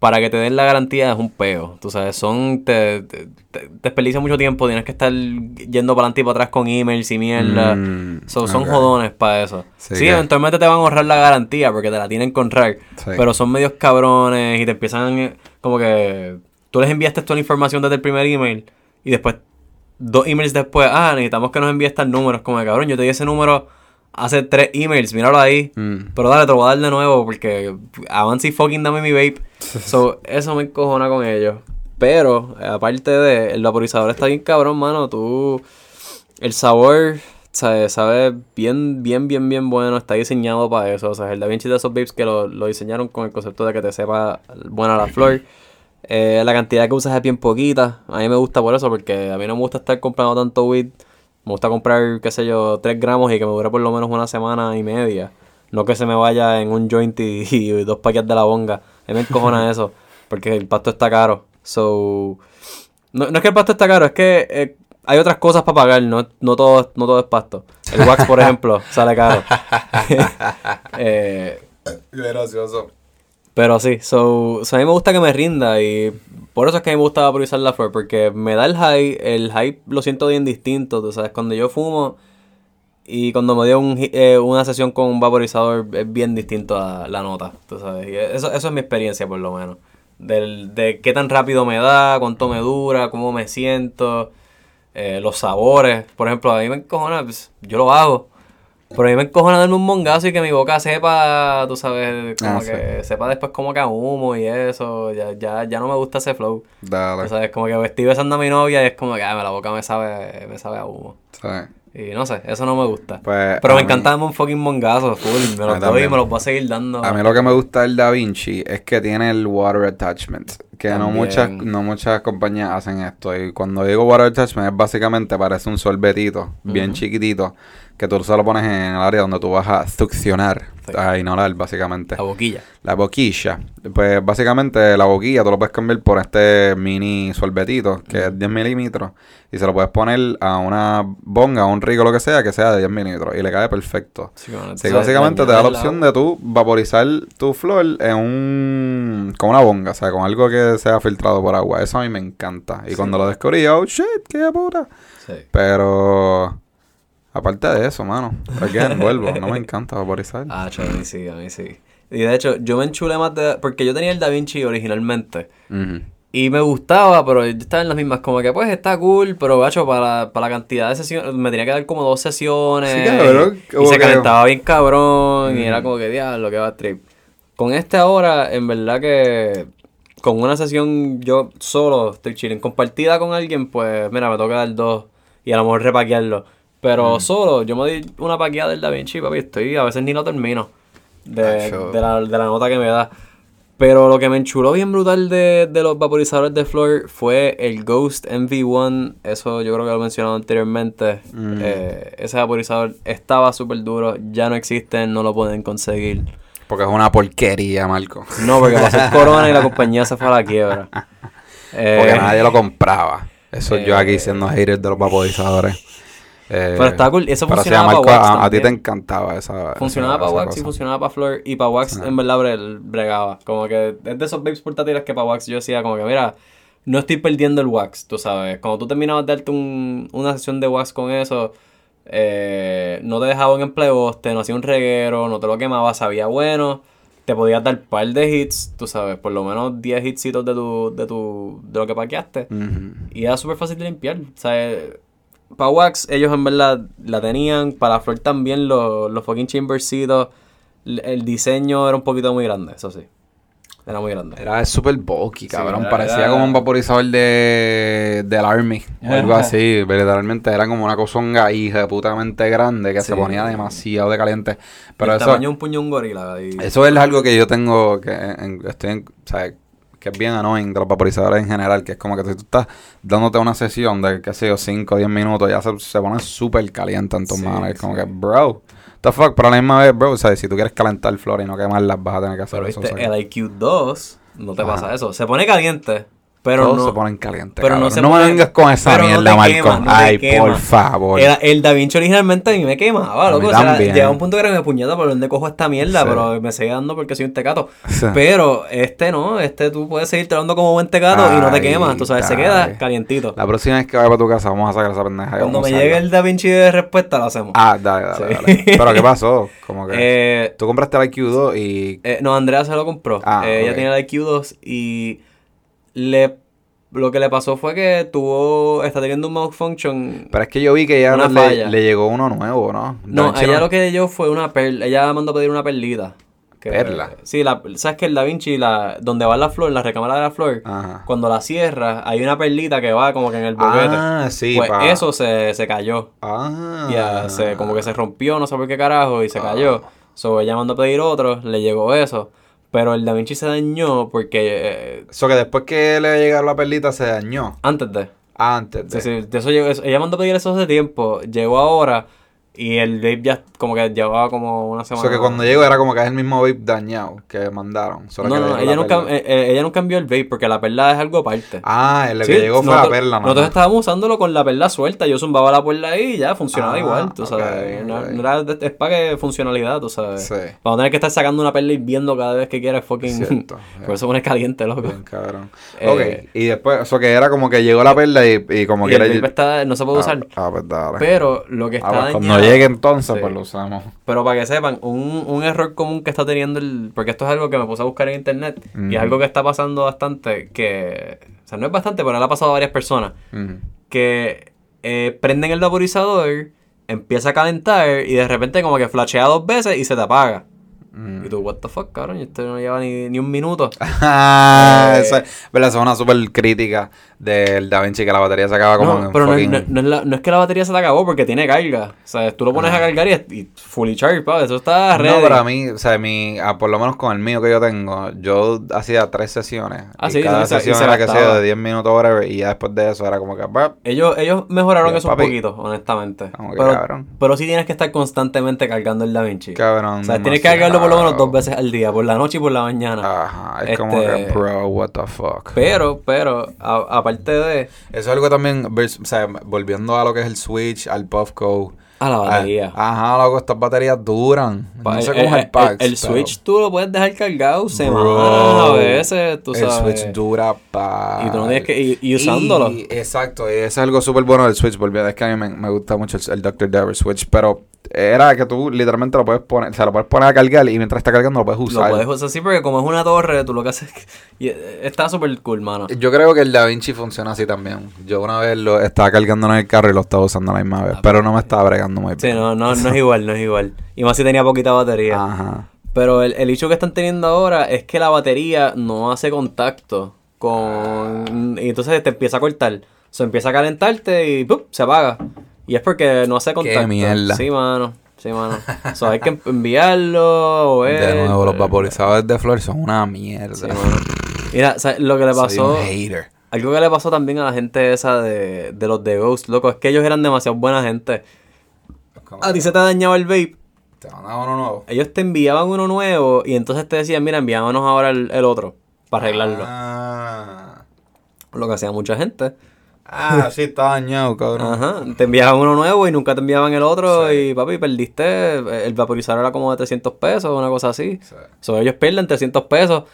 para que te den la garantía es un peo. Tú sabes, son. Te, te, te desperdicia mucho tiempo. Tienes que estar yendo para adelante y para atrás con emails y mierda. Mm, So, son jodones para eso. Sí, eventualmente te van a ahorrar la garantía porque te la tienen honrar. Sí. Pero son medios cabrones y te empiezan eh, como que tú les enviaste toda la información desde el primer email y después dos emails después, ah, necesitamos que nos envíes tal número. Es como que cabrón, yo te di ese número hace tres emails, míralo ahí. Mm. Pero dale, te lo voy a dar de nuevo porque avanza y fucking dame mi vape. So, eso me encojona con ellos. Pero, aparte de, el vaporizador está bien cabrón, mano. Tú, el sabor, sabe, sabe bien, bien, bien, bien bueno. Está diseñado para eso. O sea, el Da Vinci de esos vapes que lo, lo diseñaron con el concepto de que te sepa buena la flor. Eh, la cantidad que usas es bien poquita. A mí me gusta por eso, porque a mí no me gusta estar comprando tanto weed. Me gusta comprar, qué sé yo, 3 gramos y que me dure por lo menos una semana y media. No que se me vaya en un joint y, y dos paquetes de la bonga. A me encojona eso, porque el pasto está caro. So, no, no es que el pasto está caro, es que eh, hay otras cosas para pagar, no, no, todo, no todo es pasto. El wax, por ejemplo, sale caro. eh, Gracioso. Pero sí, so, a mí me gusta que me rinda y por eso es que a mí me gusta vaporizar la flor, porque me da el high, el high lo siento bien distinto, tú sabes, cuando yo fumo y cuando me dio un eh, una sesión con un vaporizador es bien distinto a la nota, tú sabes, y eso, eso es mi experiencia por lo menos, Del, de qué tan rápido me da, cuánto me dura, cómo me siento, eh, los sabores, por ejemplo, a mí me encojona, pues, yo lo hago, Pero a mí me encojona darme un mongazo y que mi boca sepa, tú sabes, como Ah, que sepa después como que a humo y eso. Ya, ya, ya no me gusta ese flow. Dale. Tú sabes, como que estoy besando a mi novia y es como que ah, la boca me sabe, me sabe a humo. Sí. Y no sé, eso no me gusta. Pues, Pero me mí- encanta darme un fucking mongazo, full. Me los doy y me los voy a seguir dando. A mí lo que me gusta del Da Vinci es que tiene el water attachment. Que no muchas, no muchas compañías hacen esto. Y cuando digo water attachment es básicamente parece un sorbetito bien chiquitito que tú solo pones en el área donde tú vas a succionar, Sí. a inhalar básicamente. La boquilla. La boquilla. Pues básicamente la boquilla tú lo puedes cambiar por este mini sorbetito que es 10 milímetros y se lo puedes poner a una bonga, a un rico, lo que sea, que sea de 10 milímetros y le cae perfecto. Sí, bueno, básicamente te da la opción de tú vaporizar tu flor en un... con una bonga, o sea, con algo que sea filtrado por agua. Eso a mí me encanta. Y Sí. cuando lo descubrí, oh shit, qué puta. Sí. Pero... Aparte de eso, mano. Again, vuelvo. No me encanta vaporizar. Ah, cho, a mí sí, a mí sí. Y de hecho, yo me enchulé más de... Porque yo tenía el Da Vinci originalmente. Y me gustaba, pero yo estaba en las mismas. Como que pues está cool, pero gacho, para, para la cantidad de sesiones... Me tenía que dar como dos sesiones. Sí, cabrón, Y, se calentaba bien cabrón. Y era como que, diablo, que va a trip. Con este ahora, en verdad que... Con una sesión yo solo estoy chilling. Compartida con alguien, pues mira, me toca dar dos. Y a lo mejor repaquearlo. Pero Mm. solo, yo me di una paqueada del Da Vinci, papi. Estoy, a veces ni lo termino. De, la, de la nota que me da. Pero lo que me enchuló bien brutal de, de los vaporizadores de Flor fue el Ghost MV1. Eso yo creo que lo he mencionado anteriormente. Mm. Eh, ese vaporizador estaba súper duro. Ya no existe, no lo pueden conseguir. Porque es una porquería, Marco. No, porque pasó el corona y la compañía se fue a la quiebra. Eh, Porque nadie lo compraba. Eso yo aquí eh, siendo hater de los vaporizadores. Eh, Pero está cool. Eso funcionaba para Wax a, a ti te encantaba esa. Funcionaba para Wax y funcionaba para Flor. Y para Wax en verdad bre- bregaba. Como que es de esos vapes portátiles que para Wax yo decía como que mira, no estoy perdiendo el Wax, tú sabes. Cuando tú terminabas de darte un- una sesión de Wax con eso, eh, no te dejaba en plegoste, no hacía un reguero, no te lo quemaba, sabía bueno. Te podías dar par de hits, tú sabes, por lo menos 10 hitsitos de tu, de tu, de lo que paqueaste. Y era súper fácil de limpiar. O sea, para Wax, ellos en verdad la tenían. Para Flor también, los, los fucking chambercitos. El diseño era un poquito muy grande, eso sí. Era muy grande. Era súper bulky, Sí, cabrón. era- Parecía era- como un vaporizador de, del Army o algo así. Literalmente era como una cosonga hija putamente grande que se ponía demasiado de caliente. Pero el eso, tamaño un puño un gorila. y- eso es algo que yo tengo que en- estoy en- o sea, que es bien annoying de los vaporizadores en general, que es como que si tú estás dándote una sesión de, qué sé yo, 5 o 10 minutos, ya se, se pone súper caliente en tus Sí, manos. Es como sí. que, bro, the fuck, pero a la misma vez, bro, o sea, si tú quieres calentar flores y no quemarlas, vas a tener que hacer Pero eso. viste, o sea, el IQ 2 no te Ajá. pasa eso. Se pone caliente, pero todos no. se ponen calientes. pero no se no me vengas con esa no mierda, no te Ay, quema. por favor. El, el Da Vinci originalmente a mí me quemaba, loco. O sea, llegaba un punto que era me puñeta por dónde cojo esta mierda, Sí. pero me seguía dando porque soy un tecato. Sí. Pero este no, este tú puedes seguir trabajando como buen tecato y no te quemas, tú sabes, se queda calientito. La próxima vez que vaya para tu casa, vamos a sacar esa pendeja. Cuando me llegue el Da Vinci de respuesta, lo hacemos. Ah, dale, dale, Sí. dale. Pero ¿qué pasó? Como que... Eh, Tú compraste el IQ2 y... eh, no, Andrea se lo compró. Ah, Eh, Ella tenía el IQ 2 y le lo que le pasó fue que tuvo está teniendo un malfunction. Pero es que yo vi que ya Una le, le llegó uno nuevo, ¿no? No, ella lo que dio fue una perla. Ella mandó a pedir una perlita. Que- ¿Perla? Sí, la, sabes que el Da Vinci, la, donde va la flor, la recámara de la flor, Ajá. cuando la cierra, hay una perlita que va como que en el boquete. Ah, sí, pues pa- eso se, se cayó. Ah. Ya, se, como que se rompió, no sé por qué carajo, y se cayó. So, ella mandó a pedir otro, le llegó eso. Pero el Da Vinci se dañó porque eh, Eso que después que le llegaron la perlita se dañó. antes de. Antes de... sí, de eso llegó, ella mandó a pedir eso hace tiempo, llegó ahora y el vape ya como que llevaba como una semana. Eso que cuando llegó era como que es el mismo vape dañado que mandaron. solo No, que no, no, ella la nunca, eh, eh, ella nunca envió el vape porque la perla es algo aparte. Ah, el Sí, que llegó fue la perla, nada Nosotros estábamos usándolo con la perla suelta. Yo zumbaba la perla ahí y ya funcionaba Ah, igual, tú ok, sabes. No, no era es para que funcionalidad, tú sabes. Sí. Para no tener que estar sacando una perla y viendo cada vez que quieres fucking. Cierto, Por eso pone caliente, loco. Bien, cabrón. Eh, ok, y después, eso que era como que llegó la perla y, y como Y que el le- vape está, no se puede usar. Ah, ah, pues dale. Pero lo que Ah, está pues cuando dañado- llegue entonces, Sí. pues lo usamos. Pero para que sepan, un, un error común que está teniendo el... Porque esto es algo que me puse a buscar en internet. Y es algo que está pasando bastante, que... O sea, no es bastante, pero le ha pasado a varias personas. Que eh, prenden el vaporizador, empieza a calentar y de repente como que flashea dos veces y se te apaga. Mm. Y tú, what the fuck, cabrón, y esto no lleva ni, ni un minuto. Ah, Eh, esa, ¿verdad? esa es una súper crítica del Da Vinci que la batería se acaba como No, en pero no, es- fucking- no- es la- no es que la batería se te acabó porque tiene carga. O sea, tú lo pones a cargar y, es- y fully charged, pa, eso está ready. No, pero a mí, o sea, mi, ah, por lo menos con el mío que yo tengo, yo hacía tres sesiones. Ah, y sí, cada y y sesión se era que sea de 10 minutos, whatever, y ya después de eso era como que, bah, Ellos, ellos mejoraron eso un poquito, honestamente. Como que Pero, cabrón. pero sí tienes que estar constantemente cargando el DaVinci. cabrón. O sea, tienes que cargarlo por lo menos dos veces al día, por la noche y por la mañana. Ajá, es como Este- que, bro, what the fuck. Pero, pero, a- aparte de... Eso es algo también, o sea, volviendo a lo que es el Switch, al Puffco. A la batería. ajá, loco, estas baterías duran. Pa- No sé el, cómo es el- el pack. el- el Switch tú lo puedes dejar cargado semanas a veces, tú el sabes. Switch dura pa... Y tú no tienes que... Y usándolo. Y- exacto, y eso es algo súper bueno del Switch, volviendo, es que a mí me, me gusta mucho el, el Dr. Dever Switch, pero era que tú literalmente lo puedes poner, o sea, lo puedes poner a cargar y mientras está cargando lo puedes Lo usar. puedes usar así porque como es una torre, tú lo que haces es que... eh, está súper cool, mano. Yo creo que el Da Vinci funciona así también. Yo una vez lo estaba cargando en el carro y lo estaba usando a la misma vez, pero no me estaba bregando muy Ah, Sí, bien. no, no, no es igual, no es igual. Y más si tenía poquita batería. Ajá. Pero el, el hecho que están teniendo ahora es que la batería no hace contacto con... Y entonces te empieza a cortar. Se empieza a calentarte y ¡pum! se apaga. Y es porque no hace contacto. mierda. Sí, mano. Sí, mano. O sea, hay que enviarlo o ver. De nuevo, los vaporizadores de flor son una mierda. Sí, mano. Mira, ¿sabes? lo que le Soy pasó... un hater. Algo que le pasó también a la gente esa de, de los de Ghost, loco, es que ellos eran demasiado buena gente. A ti se te dañaba el vape, Te mandan uno nuevo. ellos te enviaban uno nuevo y entonces te decían, mira, enviámonos ahora el, el otro para arreglarlo. Ah, Lo que hacía mucha gente. Ah sí, está dañado, cabrón. Ajá, te enviaban uno nuevo y nunca te enviaban el otro y papi, perdiste, el vaporizador era como de 300 pesos, una cosa así. Sí. So, ellos pierden 300 pesos.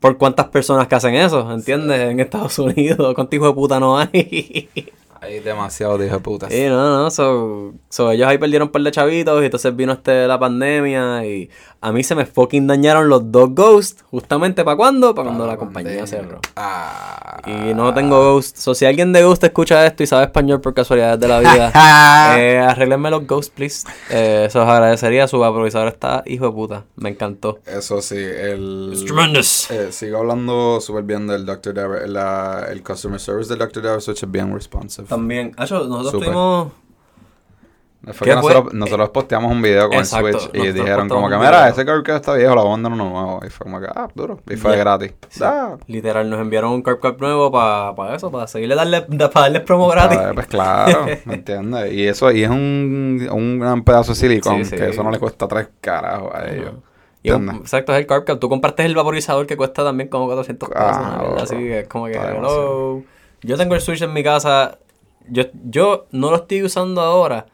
¿Por cuántas personas que hacen eso? ¿Entiendes? En Estados Unidos, ¿cuántos hijos de puta no hay? Hay demasiado de putas. Sí, no, no, so, so, ellos ahí perdieron un par de chavitos y entonces vino este la pandemia y a mí se me fucking dañaron los dos Ghosts, justamente para cuándo, para cuando la compañía cerró. Ah. Y no tengo Ghost, so si alguien de Ghost escucha esto y sabe español por casualidades de la vida, eh, arréglenme los Ghosts, please. Eh, se los agradecería, su vaporizador está hijo de puta, me encantó. Eso sí, el... It's tremendous. Eh, sigo hablando súper bien del Dr. Dever. la- el customer service del Dr. Dever Switch es bien responsive. También, Acho, nosotros Súper. tuvimos... Fue ¿Qué que nosotros, nosotros posteamos un video con Exacto, el Switch y dijeron como que, mira, ese que está viejo, lo a uno nuevo. Y fue como que, ah, duro. Y fue gratis. Ah, Literal, nos enviaron un Carb Cup nuevo para eso, para seguirle darle, para darles promo gratis. ah, pues claro, ¿me entiendes? Y eso, y es un, un gran pedazo de silicón, Sí, sí. que eso no le cuesta tres carajos a ellos. Un- ¿Entiendes? exacto, es el Carb. Tú compartes el vaporizador que cuesta también como 400 pesos. Ah, así que es como que, hello. Yo tengo el Switch en mi casa. Yo, yo no lo estoy usando ahora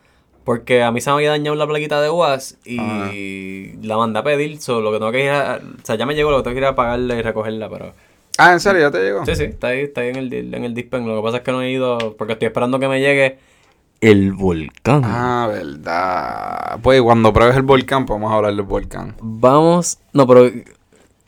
porque a mí se me había dañado la plaquita de UAS y la mandé a pedir. So, lo que tengo que ir a, o sea, ya me llegó, lo que tengo que ir a pagarla y recogerla, pero... Ah, ¿en serio? ¿Ya te llegó? Sí, sí, está ahí, está ahí en el, en el dispen. Lo que pasa es que no he ido porque estoy esperando que me llegue el volcán. Ah, verdad. Pues cuando pruebes el volcán, podemos hablar del volcán. Vamos. No, pero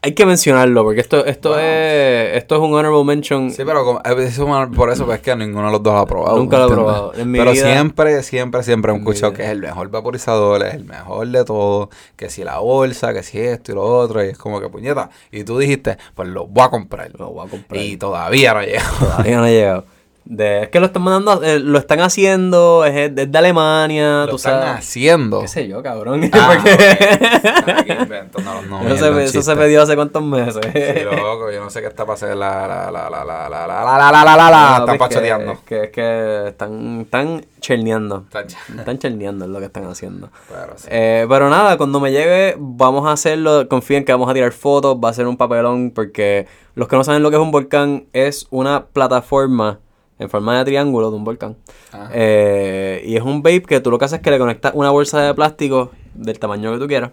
hay que mencionarlo porque esto, esto es. Esto es un honorable mention. Sí, pero como- eh, eso por eso es que ninguno de los dos ha probado. Nunca lo he probado. En mi pero vida- siempre, siempre, siempre he En mi escuchado vida. que es el mejor vaporizador, es el mejor de todo, que si la bolsa, que si esto y lo otro, y es como que puñeta. Y tú dijiste, pues lo voy a comprar. Lo voy a comprar. Y todavía no llega. Todavía no ha llegado. De, es que lo están mandando, eh, lo están haciendo, es, es de Alemania, Lo tú están sabes. haciendo. ¿Qué sé yo, cabrón? Ah, Porque- ok. Aquí inventando los nombres, eso, se, eso se hace cuántos meses. Sí, loco, yo no sé qué está pasando. La, la, la, la, la, la, la, la, la, la, están pachoteando. Es que, es que están, están cherneando. Están ch- Están cherneando es lo que están haciendo. Pero sí. Eh, pero nada, cuando me llegue, vamos a hacerlo. Confíen que vamos a tirar fotos. Va a ser un papelón. Porque los que no saben lo que es un volcán, es una plataforma en forma de triángulo de un volcán. Ajá. Eh, y es un vape que tú lo que haces es que le conectas una bolsa de plástico del tamaño que tú quieras.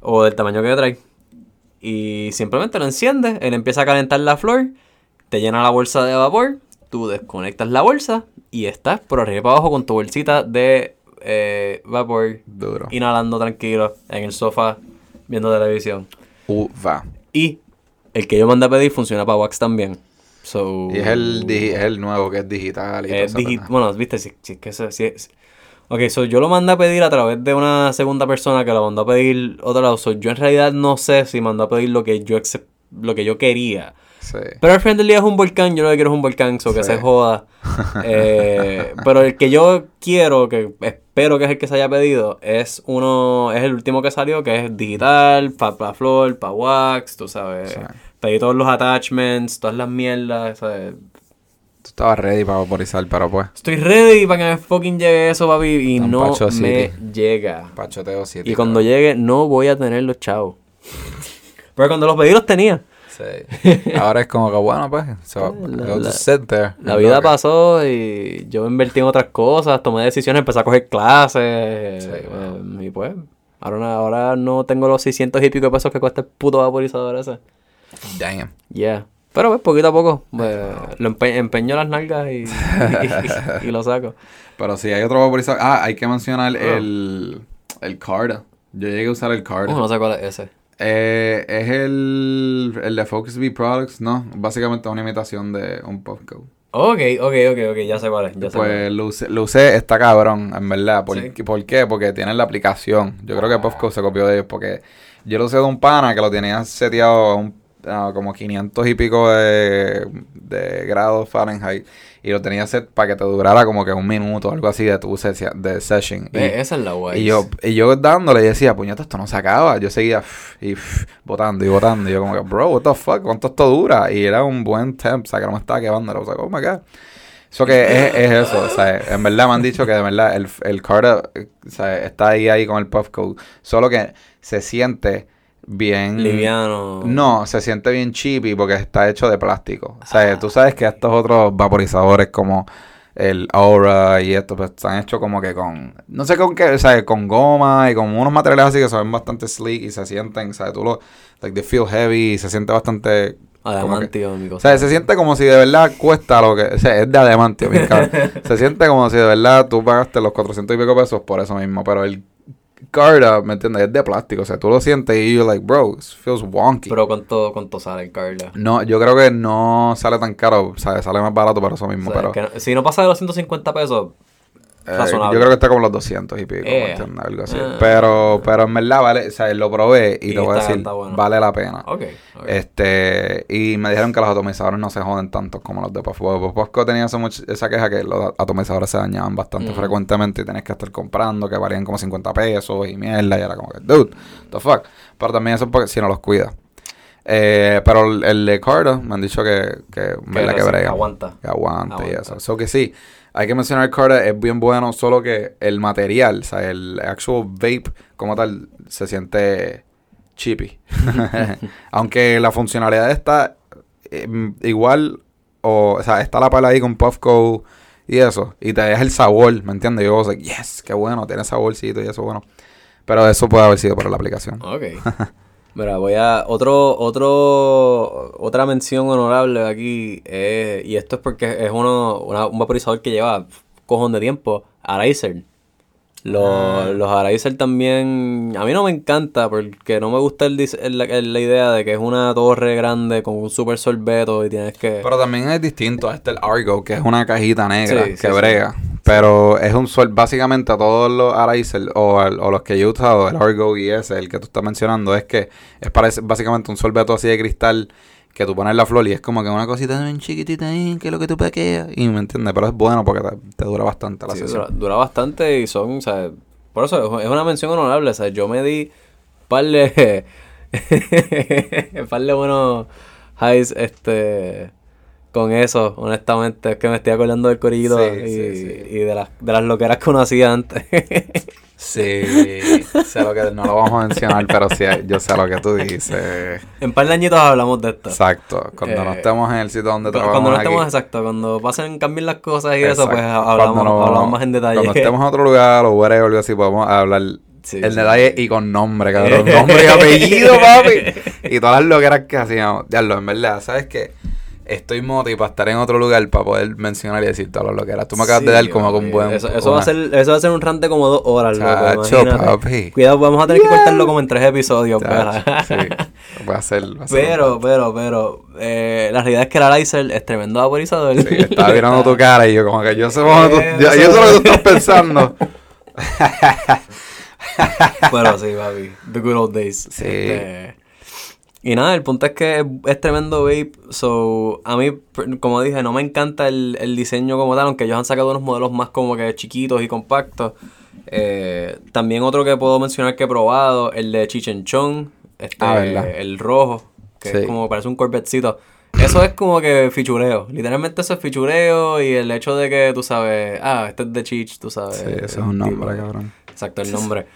O del tamaño que trae. Y simplemente lo enciendes. Él empieza a calentar la flor. Te llena la bolsa de vapor. Tú desconectas la bolsa. Y estás por arriba y para abajo con tu bolsita de eh, vapor Duro. inhalando tranquilo en el sofá viendo televisión. Uva. Y el que yo mandé a pedir funciona para Wax también. So, Y es el, es el nuevo que es digital y es digi- Bueno, viste, si, si es que si es- Ok, so yo lo mandé a pedir a través de una segunda persona que lo mandó a pedir otro lado. So yo en realidad no sé si mandó a pedir lo que yo lo que yo quería. Sí. Pero al final del día es un volcán, yo lo que quiero es un volcán, so que Sí. se joda. Eh, pero el que yo quiero, que espero que es el que se haya pedido, es uno, es el último que salió, que es digital, para pa flor, para wax, tú sabes. Sí. Pedí todos los attachments, todas las mierdas, ¿sabes? Tú estabas ready para vaporizar, pero pues. Estoy ready para que me fucking llegue eso, papi, y Tan no me City. llega. Pachoteo 7. Y cuando llegue, no voy a tener los chavos. Pero cuando los pedí, los tenía. Sí. Ahora es como que, bueno, pues. So, La- there. Vida pasó y yo invertí en otras cosas, tomé decisiones, empecé a coger clases. Sí, eh, wow. y pues, ahora, ahora no tengo los 600 y pico pesos que cuesta el puto vaporizador ese. Damn. Yeah. Pero pues, poquito a poco, pues, lo empe- empeño las nalgas y, y- y lo saco. Pero si hay otro vaporizador. Ah, hay que mencionar Ah. el. El Carda. Yo llegué a usar el Carda. Uh, no sé cuál es ese. Eh, es el, el de Focus V Products, ¿no? Básicamente es una imitación de un Puffco. Ok, ok, ok, ok, ya sé cuál es. Ya sé. Pues lo usé, lo usé, está cabrón, en verdad. ¿Por, Sí. ¿Por qué? Porque tienen la aplicación. Yo creo que Puffco se copió de ellos porque yo lo usé de un pana que lo tenía seteado a un, a como 500 y pico de, de grados Fahrenheit y lo tenía set para que te durara como que un minuto o algo así de tu sesia- de session. Y- esa es la guay. y yo, y yo dándole y decía, puñeta, esto no se acaba. Yo seguía y botando y botando. Y yo como que, bro, what the fuck, ¿cuánto esto dura? Y era un buen temp, o sea, que no me estaba quemando. Era, o sea, oh my god. Eso que es, es eso, o sea, en verdad me han dicho que de verdad el, el Carter o sea, está ahí, ahí con el puff coat. Solo que se siente bien... Liviano. No, se siente bien cheapy porque está hecho de plástico. O sea, tú sabes que estos otros vaporizadores como el Aura y esto, pues están hechos como que con, no sé con qué, o sea, con goma y con unos materiales así que se ven bastante sleek y se sienten, ¿sabes? Tú lo, like they feel heavy y se siente bastante... que- Adamantio, mi o sea, se siente como si de verdad cuesta lo que... O sea, es de adamantio, mi. Se siente como si de verdad tú pagaste los 400 y pico pesos por eso mismo. Pero el Carda, ¿me entiendes? Es de plástico. O sea, tú lo sientes y you're like, bro, it feels wonky. Pero ¿cuánto, cuánto sale el Carla? No, yo creo que no sale tan caro. O sea, sale más barato por eso O mismo. sea, pero que no- si no pasa de los 150 pesos, razonable. yo creo que está como los 200 y pico, ¿me Eh. Algo así. Ah. Pero, pero en verdad vale... O sea, lo probé y, Y te voy a decir, bueno. vale la pena. Este, y me dijeron que los atomizadores no se joden tanto como los de. Porque Puffco tenía esa, much- esa queja que los atomizadores se dañaban bastante Ujú. frecuentemente y tenías que estar comprando, que valían como 50 pesos y mierda. Y era como que, dude, the fuck. Pero también eso es porque si no los cuida. Eh, pero el, el de Cardo me han dicho que, que, brega. aguanta. Que aguante y Aguanta. eso. So que sí, hay que mencionar el Carda, es bien bueno, solo que el material, o sea, el actual vape como tal, se siente chippy. Aunque la funcionalidad está eh, igual, o, o sea, está la pala ahí con Puffco y eso, y te deja el sabor, ¿me entiendes? Yo digo, yes, qué bueno, tiene saborcito y eso, bueno. Pero eso puede haber sido por la aplicación. Ok. Mira, voy a. Otro, otro, otra mención honorable aquí. eh, y esto es porque es uno, una- un vaporizador que lleva cojón de tiempo. Araser. Los, Ah. los Araser también. A mí no me encanta porque no me gusta el, el- el- la idea de que es una torre grande con un super sorbeto y tienes que. Pero también es distinto. Este el Argo, que es una cajita negra Sí, que sí, sí. brega. Pero es un sol, básicamente a todos los Araser o, o los que yo he usado, el Argo y ese, el que tú estás mencionando, es que es parece, básicamente un sorbeto así de cristal que tú pones la flor y es como que una cosita bien chiquitita ahí, que es lo que tú pequeas. Y me entiendes, pero es bueno porque te, te dura bastante la Sí, sesión. dura, dura bastante y son, o sea, por eso es- una mención honorable, o sea, yo me di par de, par de buenos highs, este, con eso, honestamente, es que me estoy acordando del Sí, y, sí. y de las, de las loqueras que uno hacía antes. Sí, sé lo que no lo vamos a mencionar, pero sí, yo sé lo que tú dices. en par de añitos hablamos de esto. Exacto, cuando no Eh, estemos en el sitio donde trabajamos Cuando no aquí. estemos exacto, cuando pasen, cambien las cosas y eso, pues hablamos, no- hablamos más en detalle. Cuando estemos en otro lugar o whatever, así, podemos hablar Sí, el sí, detalle y con nombre, cabrón. Nombre y apellido, papi. Y todas las loqueras que hacíamos. Diablo, en verdad, ¿sabes qué? Estoy moti para estar en otro lugar para poder mencionar y decir todas las loqueras. Tú me acabas de dar como con buen... Eso, eso va a ser, eso va a ser un rant de como dos horas, loco. Chacho, imagínate. papi. Cuidado, vamos a tener que cortarlo como en tres episodios. Chacho, pero- sí. Va a ser... va a ser pero, pero, pero, eh, la realidad es que el Alicer es tremendo vaporizador. Sí, estaba mirando tu cara y yo como que yo sé, cómo tú- yo, eso- yo sé lo que tú estás pensando. Pero sí, papi. The good old days. Sí. Este, y nada, el punto es que es, es tremendo vape. So, a mí, como dije, no me encanta el, el diseño como tal, aunque ellos han sacado unos modelos más como que chiquitos y compactos. Eh, también otro que puedo mencionar que he probado, el de Chichenchón, este, Ah, el rojo, que Sí. es como parece un corvetcito. Eso es como que fichureo. Literalmente eso es fichureo y el hecho de que tú sabes, ah, este es de Chich, tú sabes. Sí, ese es un nombre, tipo. cabrón. Exacto, el nombre.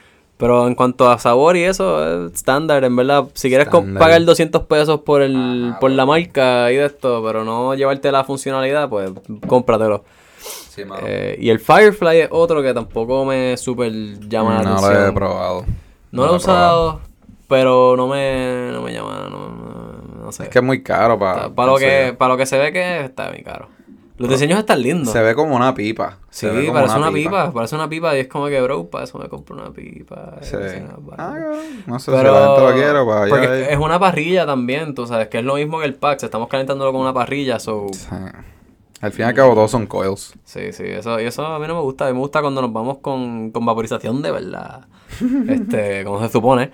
Pero en cuanto a sabor y eso, es estándar, en verdad. Si quieres pagar 200 pesos por el por la marca y de esto, pero no llevarte la funcionalidad, pues cómpratelo. Sí. Eh, y el Firefly es otro que tampoco me super llama la no atención. lo he probado. No lo he usado, pero no me, no me llama, no, no, no sé. Es que es muy caro para... para, lo que, para lo que se ve que es, está muy caro. Los diseños están lindos. Se ve como una pipa. Sí, parece una pipa. parece una pipa y es como que, bro, para eso me compro una pipa. Sí. Ah, cabrón. No sé Pero, si la gente lo quiere para porque allá. es una parrilla también, tú sabes, que es lo mismo que el pack, estamos calentándolo con una parrilla, so... Sí. Al fin y al cabo todos son coils. Sí, sí, eso, y eso a mí no me gusta, a mí me gusta cuando nos vamos con, con vaporización de verdad, este, como se supone.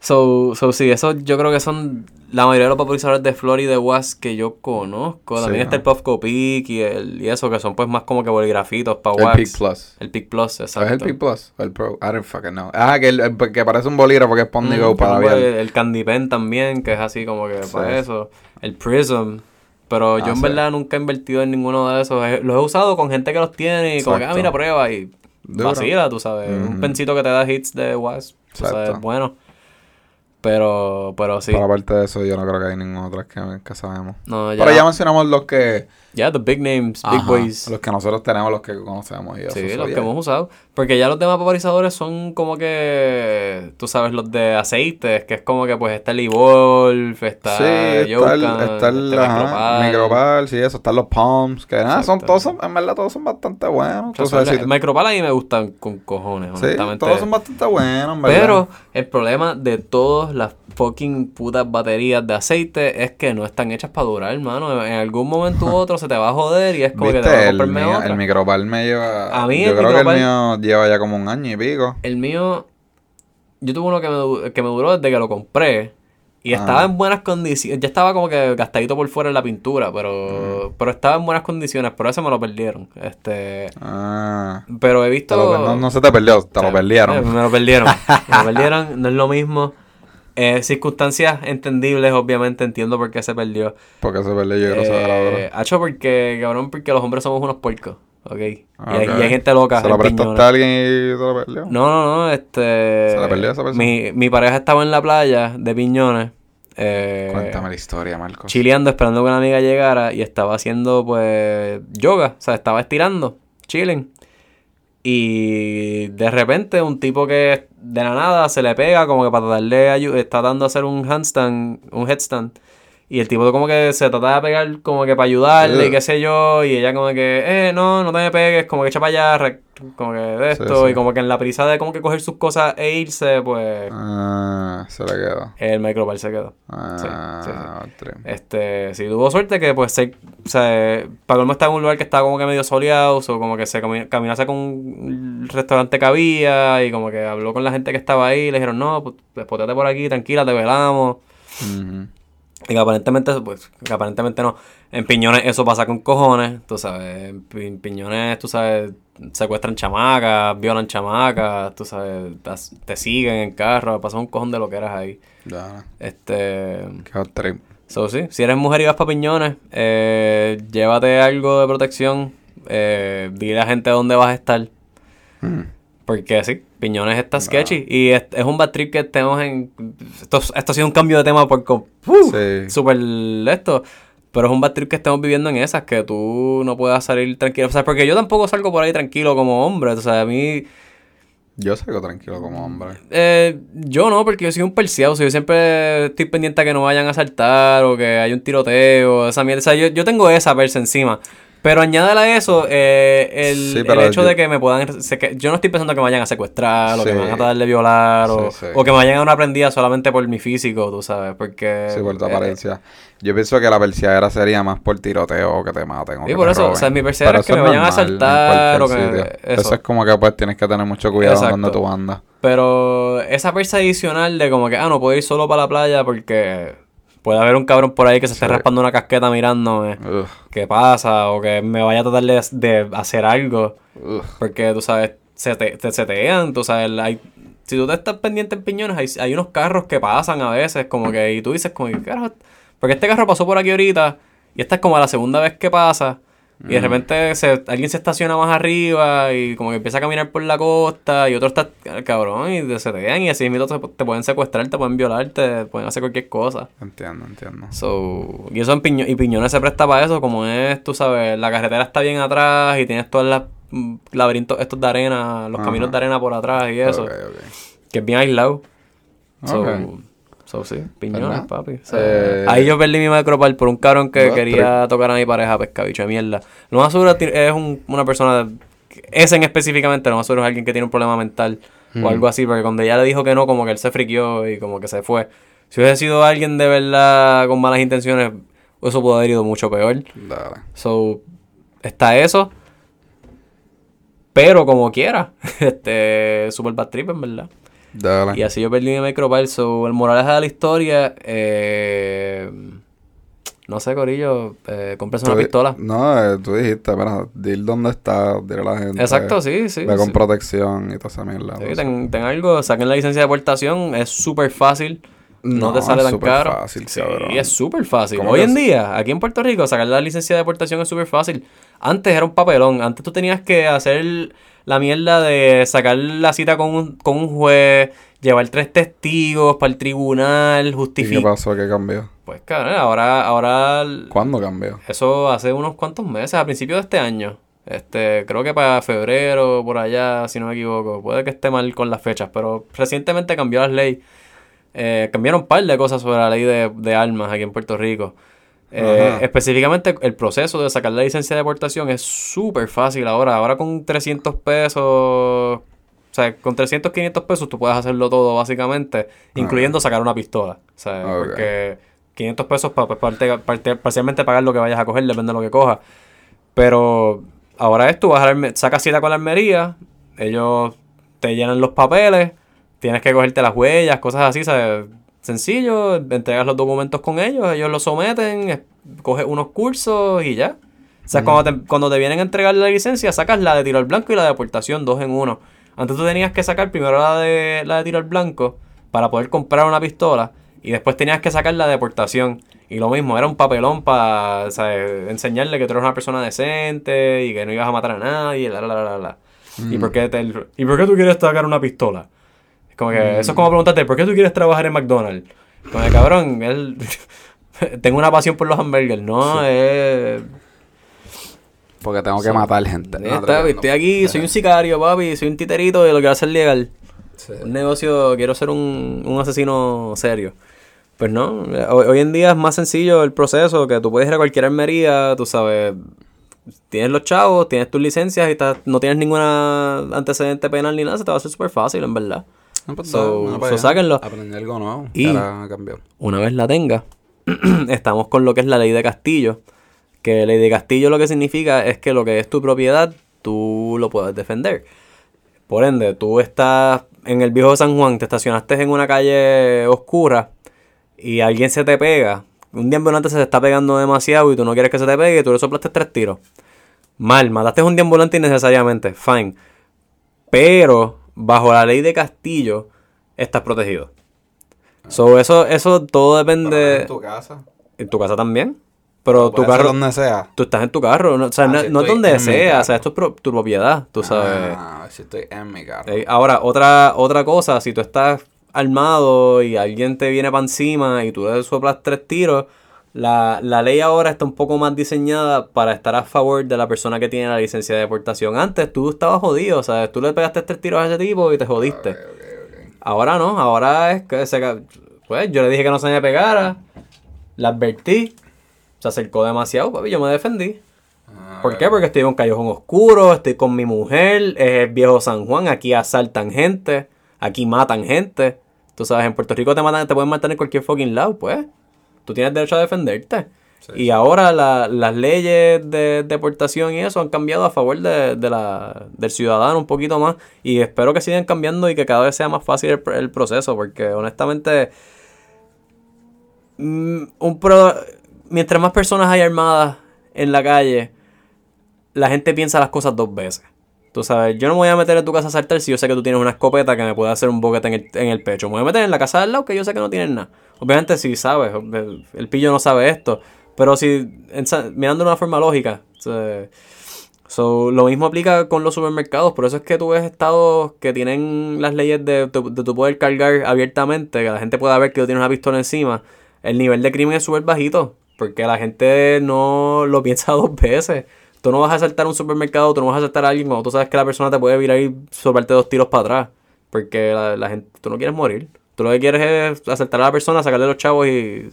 So, so, sí, eso yo creo que son la mayoría de los vaporizadores de Flor y de Was que yo conozco. Sí, También está el Puffco Peak y, el, y eso, que son pues más como que boligrafitos para El wax. Peak Plus. El Peak Plus, exacto. ¿Es el Peak Plus? ¿O el Pro? I don't fucking know. Ah, que, el, el- que parece un bolígrafo que es Pond Mm, Go para tengo el, ver. el Candy Pen también, que es así como que Sí. para eso. El Prism. Pero yo Ah, en sí. verdad nunca he invertido en ninguno de esos. Eh, Los he usado con gente que los tiene y como que, ah, Exacto. mira, prueba y Duro. vacila, tú sabes. Un pensito que te da hits de. Tú sabes, Exacto. bueno. Pero, pero sí. Pero aparte de eso, yo no creo que hay ningún otro que, que sabemos. No, ya, Pero ya mencionamos los que... ya, the big names, big Ajá, boys. Los que nosotros tenemos, los que conocemos y eso. Sí, los que yeah. hemos usado. Porque ya los demás vaporizadores son como que, tú sabes, los de aceites, que es como que pues está el Evolve, está Sí, está el, Yokan, está el está ajá, Micropal. Micropal, sí, eso, están los Palms, que nada, son Exacto. todos, son- en verdad todos son bastante buenos. tú sabes, el si te- Micropal a mí me gustan con cojones, sí, honestamente. todos son bastante buenos, en verdad. Pero el problema de todas las fucking putas baterías de aceite es que no están hechas para durar, hermano. En algún momento u otro se te va a joder y es como que te ¿Viste? a El, comprarme mío- otra. el Micropal me lleva... A mí yo el creo que el mío lleva ya como un año y pico. El mío, yo tuve uno que me, que me duró desde que lo compré. Y Ah. estaba en buenas condiciones. Ya estaba como que gastadito por fuera en la pintura, pero, pero estaba en buenas condiciones. Pero ese me lo perdieron. Este, Ah, pero he visto. lo per- no, no se te perdió, te o sea, lo perdieron. eh, me lo perdieron. me lo perdieron. No es lo mismo. Eh, circunstancias entendibles, obviamente. Entiendo por qué se perdió. Porque se perdió, yo quiero saber Eh, ahora. hacho, porque, cabrón, porque los hombres somos unos puercos. ¿Ok? Y, Ah, hay, ok. y hay gente loca. Se en prestaste a alguien y se lo perdió. No, no, no, este... ¿Se la perdió esa persona? Mi, mi pareja estaba en la playa de Piñones, eh, Cuéntame la historia, Marcos. chileando, esperando que una amiga llegara y estaba haciendo, pues, yoga, o sea, estaba estirando, chilling. Y de repente un tipo que de la nada se le pega como que para darle ayuda, está dando a hacer un handstand, un headstand. Y el tipo como que se trata de pegar como que para ayudarle y qué sé yo. Y ella como que, eh, no, no te me pegues, como que echa para allá, como que de esto. sí. Y como que en la prisa de como que coger sus cosas e irse, pues Ah, se le quedó. el micropal se quedó. Ah, sí. Este, sí, tuvo suerte que pues se, se para colmo estaba en un lugar que estaba como que medio soleado, o como que se cami- caminase con un restaurante que había y como que habló con la gente que estaba ahí, le dijeron, no, pues despotéate por aquí, tranquila, te velamos. Ujú. Y aparentemente, pues, aparentemente no. En Piñones eso pasa con cojones, tú sabes. En Pi- en Piñones, tú sabes, secuestran chamacas, violan chamacas, tú sabes, te siguen en carro, pasa un cojón de lo que eras ahí. Ya, Este. qué. So, sí, si eres mujer y vas para Piñones, eh, llévate algo de protección. Eh, dile a la gente dónde vas a estar. Mm. Porque sí, Piñones está sketchy. Y es, es un bad trip que estemos en. Esto, esto ha sido un cambio de tema por. com- ¡Uh! Sí. Súper esto. Pero es un bad trip que estemos viviendo en esas, que tú no puedas salir tranquilo. O sea, porque yo tampoco salgo por ahí tranquilo como hombre. O sea, a mí. Yo salgo tranquilo como hombre. Eh, yo no, porque yo soy un perseado. O sea, yo siempre estoy pendiente a que no vayan a saltar o que hay un tiroteo, esa mierda. O sea, yo, yo tengo esa versa encima. Pero añádale a eso eh, el, Sí, el hecho yo- de que me puedan... que- yo no estoy pensando que me vayan a secuestrar o que Sí. me van a tratar de violar o, Sí, sí. o que me vayan a una prendida solamente por mi físico, tú sabes, porque... Sí, por tu eh, apariencia. Yo pienso que la perseadera sería más por tiroteo o que te maten. O Sí, que por te eso, o roben. sea, mi perseadera Pero es que me vayan a normal asaltar o que- eso. Eso. es como que pues tienes que tener mucho cuidado Exacto. donde tú andas. Pero esa persa adicional de como que, ah, no puedo ir solo para la playa porque puede haber un cabrón por ahí que se esté Sí. raspando una casqueta mirándome. Ugh, ¿Qué pasa? O que me vaya a tratar de, de hacer algo. ugh. Porque, tú sabes, se te, te setean, tú sabes, hay, si tú te estás pendiente en piñones, hay, hay unos carros que pasan a veces, como que, y tú dices, como, que, carajo, porque este carro pasó por aquí ahorita, y esta es como la segunda vez que pasa, y de repente se, alguien se estaciona más arriba, y como que empieza a caminar por la costa, y otro está, cabrón, y te setean, y así mismo te, te pueden secuestrar, te pueden violar, te pueden hacer cualquier cosa. Entiendo, entiendo. So, y eso en Piño- y Piñones se presta para eso, como es, tú sabes, la carretera está bien atrás y tienes todos los mm, laberintos estos de arena, los Ajá. caminos de arena por atrás y eso, Ok, ok. que es bien aislado. So, Ok. So sí, Piñones, ¿Verdad? papi. So, Eh, ahí yo perdí mi macropal por un cabrón que quería tocar a mi pareja, pescabicho de mierda. Lo más seguro es un- una persona, ese en específicamente, lo más seguro es alguien que tiene un problema mental Mm. o algo así, porque cuando ella le dijo que no, como que él se friqueó y como que se fue. Si hubiese sido alguien de verdad con malas intenciones, eso pudo haber ido mucho peor. Dale. So, está eso. Pero como quiera, este, super bad trip en verdad. Dale. Y así yo perdí mi micropal. So, el moraleja de la historia, eh, no sé, Corillo, eh, cómprese una pistola. No, eh, tú dijiste, pero dir dónde está, dile a la gente. Exacto, sí, sí. Ve con sí. protección y toda esa mierda. Sí, ten, ten algo, saquen la licencia de deportación, es súper fácil. No, No, te sale es tan caro. fácil, sí, cabrón. es súper fácil. ¿Cómo Hoy en es? día, aquí en Puerto Rico, sacar la licencia de deportación es súper fácil. Antes era un papelón. Antes tú tenías que hacer la mierda de sacar la cita con un, con un juez, llevar tres testigos para el tribunal, ¿Y qué justificar. pasó? ¿Qué cambió? Pues cabrón, ahora, ahora ¿Cuándo cambió? eso hace unos cuantos meses, a principios de este año. Este, creo que para febrero, por allá, si no me equivoco. Puede que esté mal con las fechas, pero recientemente cambió las leyes. Eh, cambiaron un par de cosas sobre la ley de, de armas aquí en Puerto Rico. Eh, específicamente el proceso de sacar la licencia de deportación es súper fácil ahora. Ahora con 300 pesos, o sea, con 300, 500 pesos tú puedes hacerlo todo básicamente, incluyendo sacar una pistola. O sea, porque 500 pesos para parcialmente pagar lo que vayas a coger, depende de lo que cojas. Pero ahora es tú vas a la sacas cita con la armería, ellos te llenan los papeles, tienes que cogerte las huellas, cosas así, ¿sabes? Sencillo, entregas los documentos con ellos, ellos los someten, es- coges unos cursos y ya. O sea, cuando, te, cuando te vienen a entregar la licencia, sacas la de tiro al blanco y la de deportación, dos en uno. Antes tú tenías que sacar primero la de, la de tiro al blanco para poder comprar una pistola y después tenías que sacar la de deportación. Y lo mismo, era un papelón para enseñarle que tú eres una persona decente y que no ibas a matar a nadie, la, la, la, la, la. ¿Y, por qué te- ¿Y por qué tú quieres sacar una pistola? Como que, eso es como preguntarte, ¿por qué tú quieres trabajar en McDonald's? Como que, cabrón, él... tengo una pasión por los hamburgers, ¿no? Es... Porque tengo que matar gente. Ya No, está, estoy aquí, soy un sicario, papi, soy un titerito y lo quiero hacer legal. Sí. Un negocio, quiero ser un, un asesino serio. Pues no, hoy, hoy en día es más sencillo el proceso, que tú puedes ir a cualquier armería, tú sabes, tienes los chavos, tienes tus licencias y estás- no tienes ninguna antecedente penal ni nada, se te va a hacer súper fácil, en verdad. No, pues, So- para sáquenlo. Aprendí algo nuevo. Y- cambió. Una vez la tenga, estamos con lo que es la ley de Castillo. Que ley de Castillo lo que significa es que lo que es tu propiedad, tú lo puedes defender. Por ende, tú estás en el viejo San Juan, te estacionaste en una calle oscura y alguien se te pega. Un deambulante se te está pegando demasiado y tú no quieres que se te pegue y tú le soplaste tres tiros. Mal, mataste a un deambulante innecesariamente, fine. Pero bajo la ley de Castillo estás protegido. So, eso, eso todo depende. en tu casa. En tu casa también. Pero tu carro. donde sea. Tú estás en tu carro. No, o sea, Ah, no, si no es donde sea. O sea, esto es pro- tu propiedad. Tú sabes. Ah, si estoy en mi carro. Eh, ahora, otra, otra cosa. Si tú estás armado y alguien te viene para encima y tú le soplas tres tiros. La, la ley ahora está un poco más diseñada para estar a favor de la persona que tiene la licencia de deportación. Antes tú estabas jodido, o sea, tú le pegaste tres tiros a ese tipo y te jodiste. Ahora no, ahora es que se... Pues yo le dije que no se me pegara, la advertí, se acercó demasiado, papi, yo me defendí. Ah, ¿Por qué? Porque estoy en un callejón oscuro, estoy con mi mujer, es el viejo San Juan, aquí asaltan gente, aquí matan gente. Tú sabes, en Puerto Rico te matan, te pueden matar en cualquier fucking lado, pues. Tú tienes derecho a defenderte. Sí. Y ahora la- las leyes de deportación y eso han cambiado a favor de, de la, del ciudadano un poquito más. Y espero que sigan cambiando y que cada vez sea más fácil el, el proceso, porque honestamente, mm, un pro- mientras más personas hay armadas en la calle, la gente piensa las cosas dos veces. Tú sabes, yo no me voy a meter en tu casa a saltar si yo sé que tú tienes una escopeta que me puede hacer un boquete en el, en el pecho. Me voy a meter en la casa del lado que yo sé que no tienes nada. Obviamente si sabes, el, pillo no sabe esto. Pero si, en mirando de una forma lógica, se- so, lo mismo aplica con los supermercados. Por eso es que tú ves estados que tienen las leyes de, de, de tu poder cargar abiertamente, que la gente pueda ver que tú tienes una pistola encima. El nivel de crimen es súper bajito, porque la gente no lo piensa dos veces. Tú no vas a asaltar un supermercado, tú no vas a asaltar a alguien cuando tú sabes que la persona te puede virar y sobrarte dos tiros para atrás. Porque la, la gente, tú no quieres morir. Tú lo que quieres es asaltar a la persona, sacarle los chavos y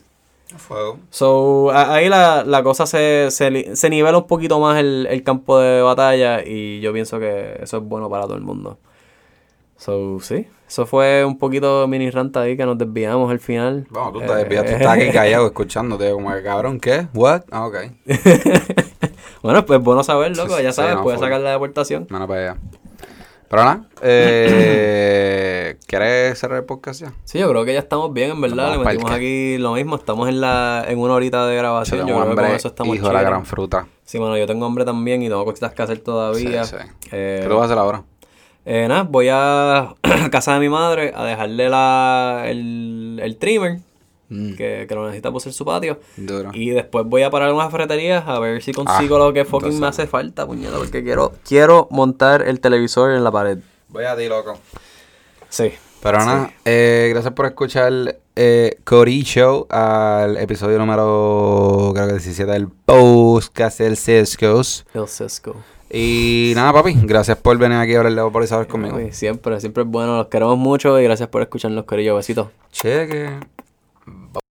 Fuego. So, a- ahí la, la cosa se, se, se nivela un poquito más el, el campo de batalla y yo pienso que eso es bueno para todo el mundo. So, sí, eso fue un poquito mini rant ahí que nos desviamos al final. Vamos, tú Eh, te desvías, tú estás aquí callado escuchándote, como que cabrón, ¿qué? ¿What? Ah, ok. bueno, pues bueno saber, loco, Sí, ya sí, sabes, no, puedes sacar la deportación. Mano para allá. Pero nada, eh, ¿quieres cerrar el podcast ya? Sí, yo creo que ya estamos bien, en verdad. Vamos Le metimos aquí lo mismo, estamos en la en una horita de grabación. Yo Tengo creo que con hambre, eso estamos hijo de la gran fruta. Sí, bueno, yo tengo hambre también y tengo cositas que hacer todavía. Sí, sí. Eh, ¿Qué tú vas a hacer ahora? Eh, nada, voy a, a casa de mi madre a dejarle la, el, el trimmer Mm, que, que lo necesita por ser su patio. duro. Y después voy a parar unas ferreterías a ver si consigo lo que fucking entonces- me hace falta, puñeta, porque quiero, quiero montar el televisor en la pared. Voy a ti, loco. Sí. Pero nada, eh, gracias por escuchar eh, Cody Show al episodio número, creo que 17 del podcast del Cisco's. El Cisco. Y nada, papi, gracias por venir aquí a hablar de vaporizadores conmigo. Uy, siempre, siempre es bueno. Los queremos mucho y gracias por escucharnos, Corillo. Besitos. Cheque. Bye.